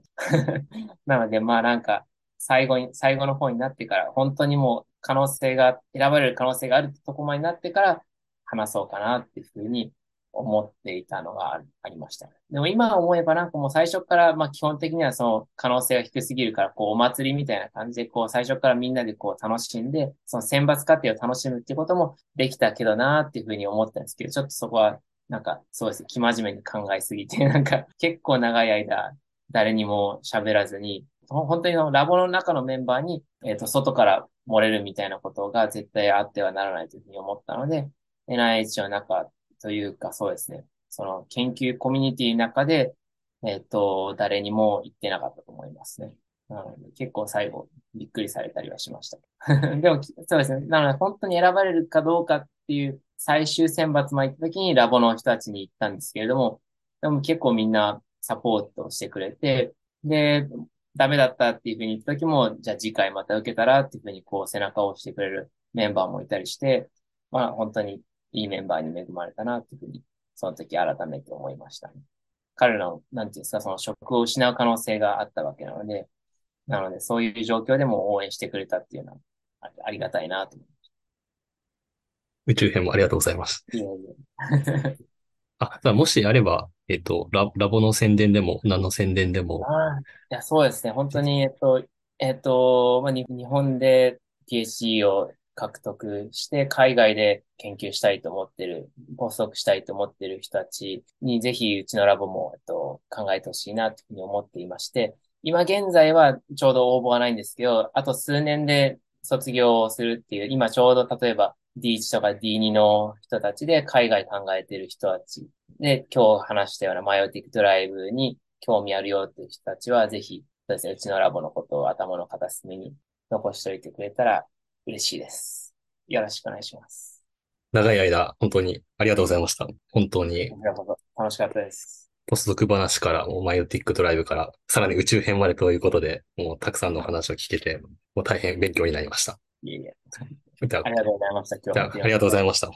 [SPEAKER 2] なのでまあなんか最後に、最後の方になってから本当にもう可能性が、選ばれる可能性があるとこまでになってから話そうかなっていうふうに思っていたのがありました。でも今思えばなんかもう最初から、まあ基本的にはその可能性が低すぎるから、こうお祭りみたいな感じで、こう最初からみんなでこう楽しんで、その選抜過程を楽しむってこともできたけどなーっていうふうに思ったんですけど、ちょっとそこはなんかそうですね、気真面目に考えすぎて、なんか結構長い間誰にも喋らずに、本当にラボの中のメンバーに、えっ、ー、と、外から漏れるみたいなことが絶対あってはならないというふうに思ったので、NIH の中というか、そうですね。その研究コミュニティの中で、えっ、と、誰にも言ってなかったと思いますね。なので、結構最後、びっくりされたりはしました。でも、そうですね。なので、本当に選ばれるかどうかっていう最終選抜まで行った時にラボの人たちに行ったんですけれども、でも結構みんなサポートしてくれて、で、ダメだったっていうふうに言った時も、じゃあ次回また受けたらっていうふうにこう背中を押してくれるメンバーもいたりして、まあ本当にいいメンバーに恵まれたな、というふうに、その時改めて思いましたね。彼らの、なんていうんですか、その職を失う可能性があったわけなので、なので、そういう状況でも応援してくれたっていうのは、ありがたいなと思いました。
[SPEAKER 1] 宇宙編もありがとうございます。
[SPEAKER 2] いやいや
[SPEAKER 1] あ、だもしあれば、えっと、ラ、ラボの宣伝でも、何の宣伝でも、
[SPEAKER 2] ああ、いや、そうですね。本当に、えっと、えっと、まあ、に日本で PhD を獲得して、海外で研究したいと思ってる、ポスドクしたいと思ってる人たちに、ぜひ、うちのラボも、えっと、考えてほしいな、というふうに思っていまして、今現在はちょうど応募がないんですけど、あと数年で卒業をするっていう、今ちょうど例えば D1 とか D2 の人たちで海外考えてる人たちで、今日話したようなマイオティックドライブに興味あるよっていう人たちは、ぜひ、そうですね、うちのラボのことを頭の片隅に残しておいてくれたら嬉しいです。よろしくお願いします。
[SPEAKER 1] 長い間、本当にありがとうございました。本当に、
[SPEAKER 2] 楽しかったです。
[SPEAKER 1] ポスドク話から、もうマイオティックドライブから、さらに宇宙編までということで、もうたくさんの話を聞けて、もう大変勉強になりました。
[SPEAKER 2] いえいえ。
[SPEAKER 1] あ
[SPEAKER 2] ありがとうございました。今日
[SPEAKER 1] じゃあ、ありがとうございました。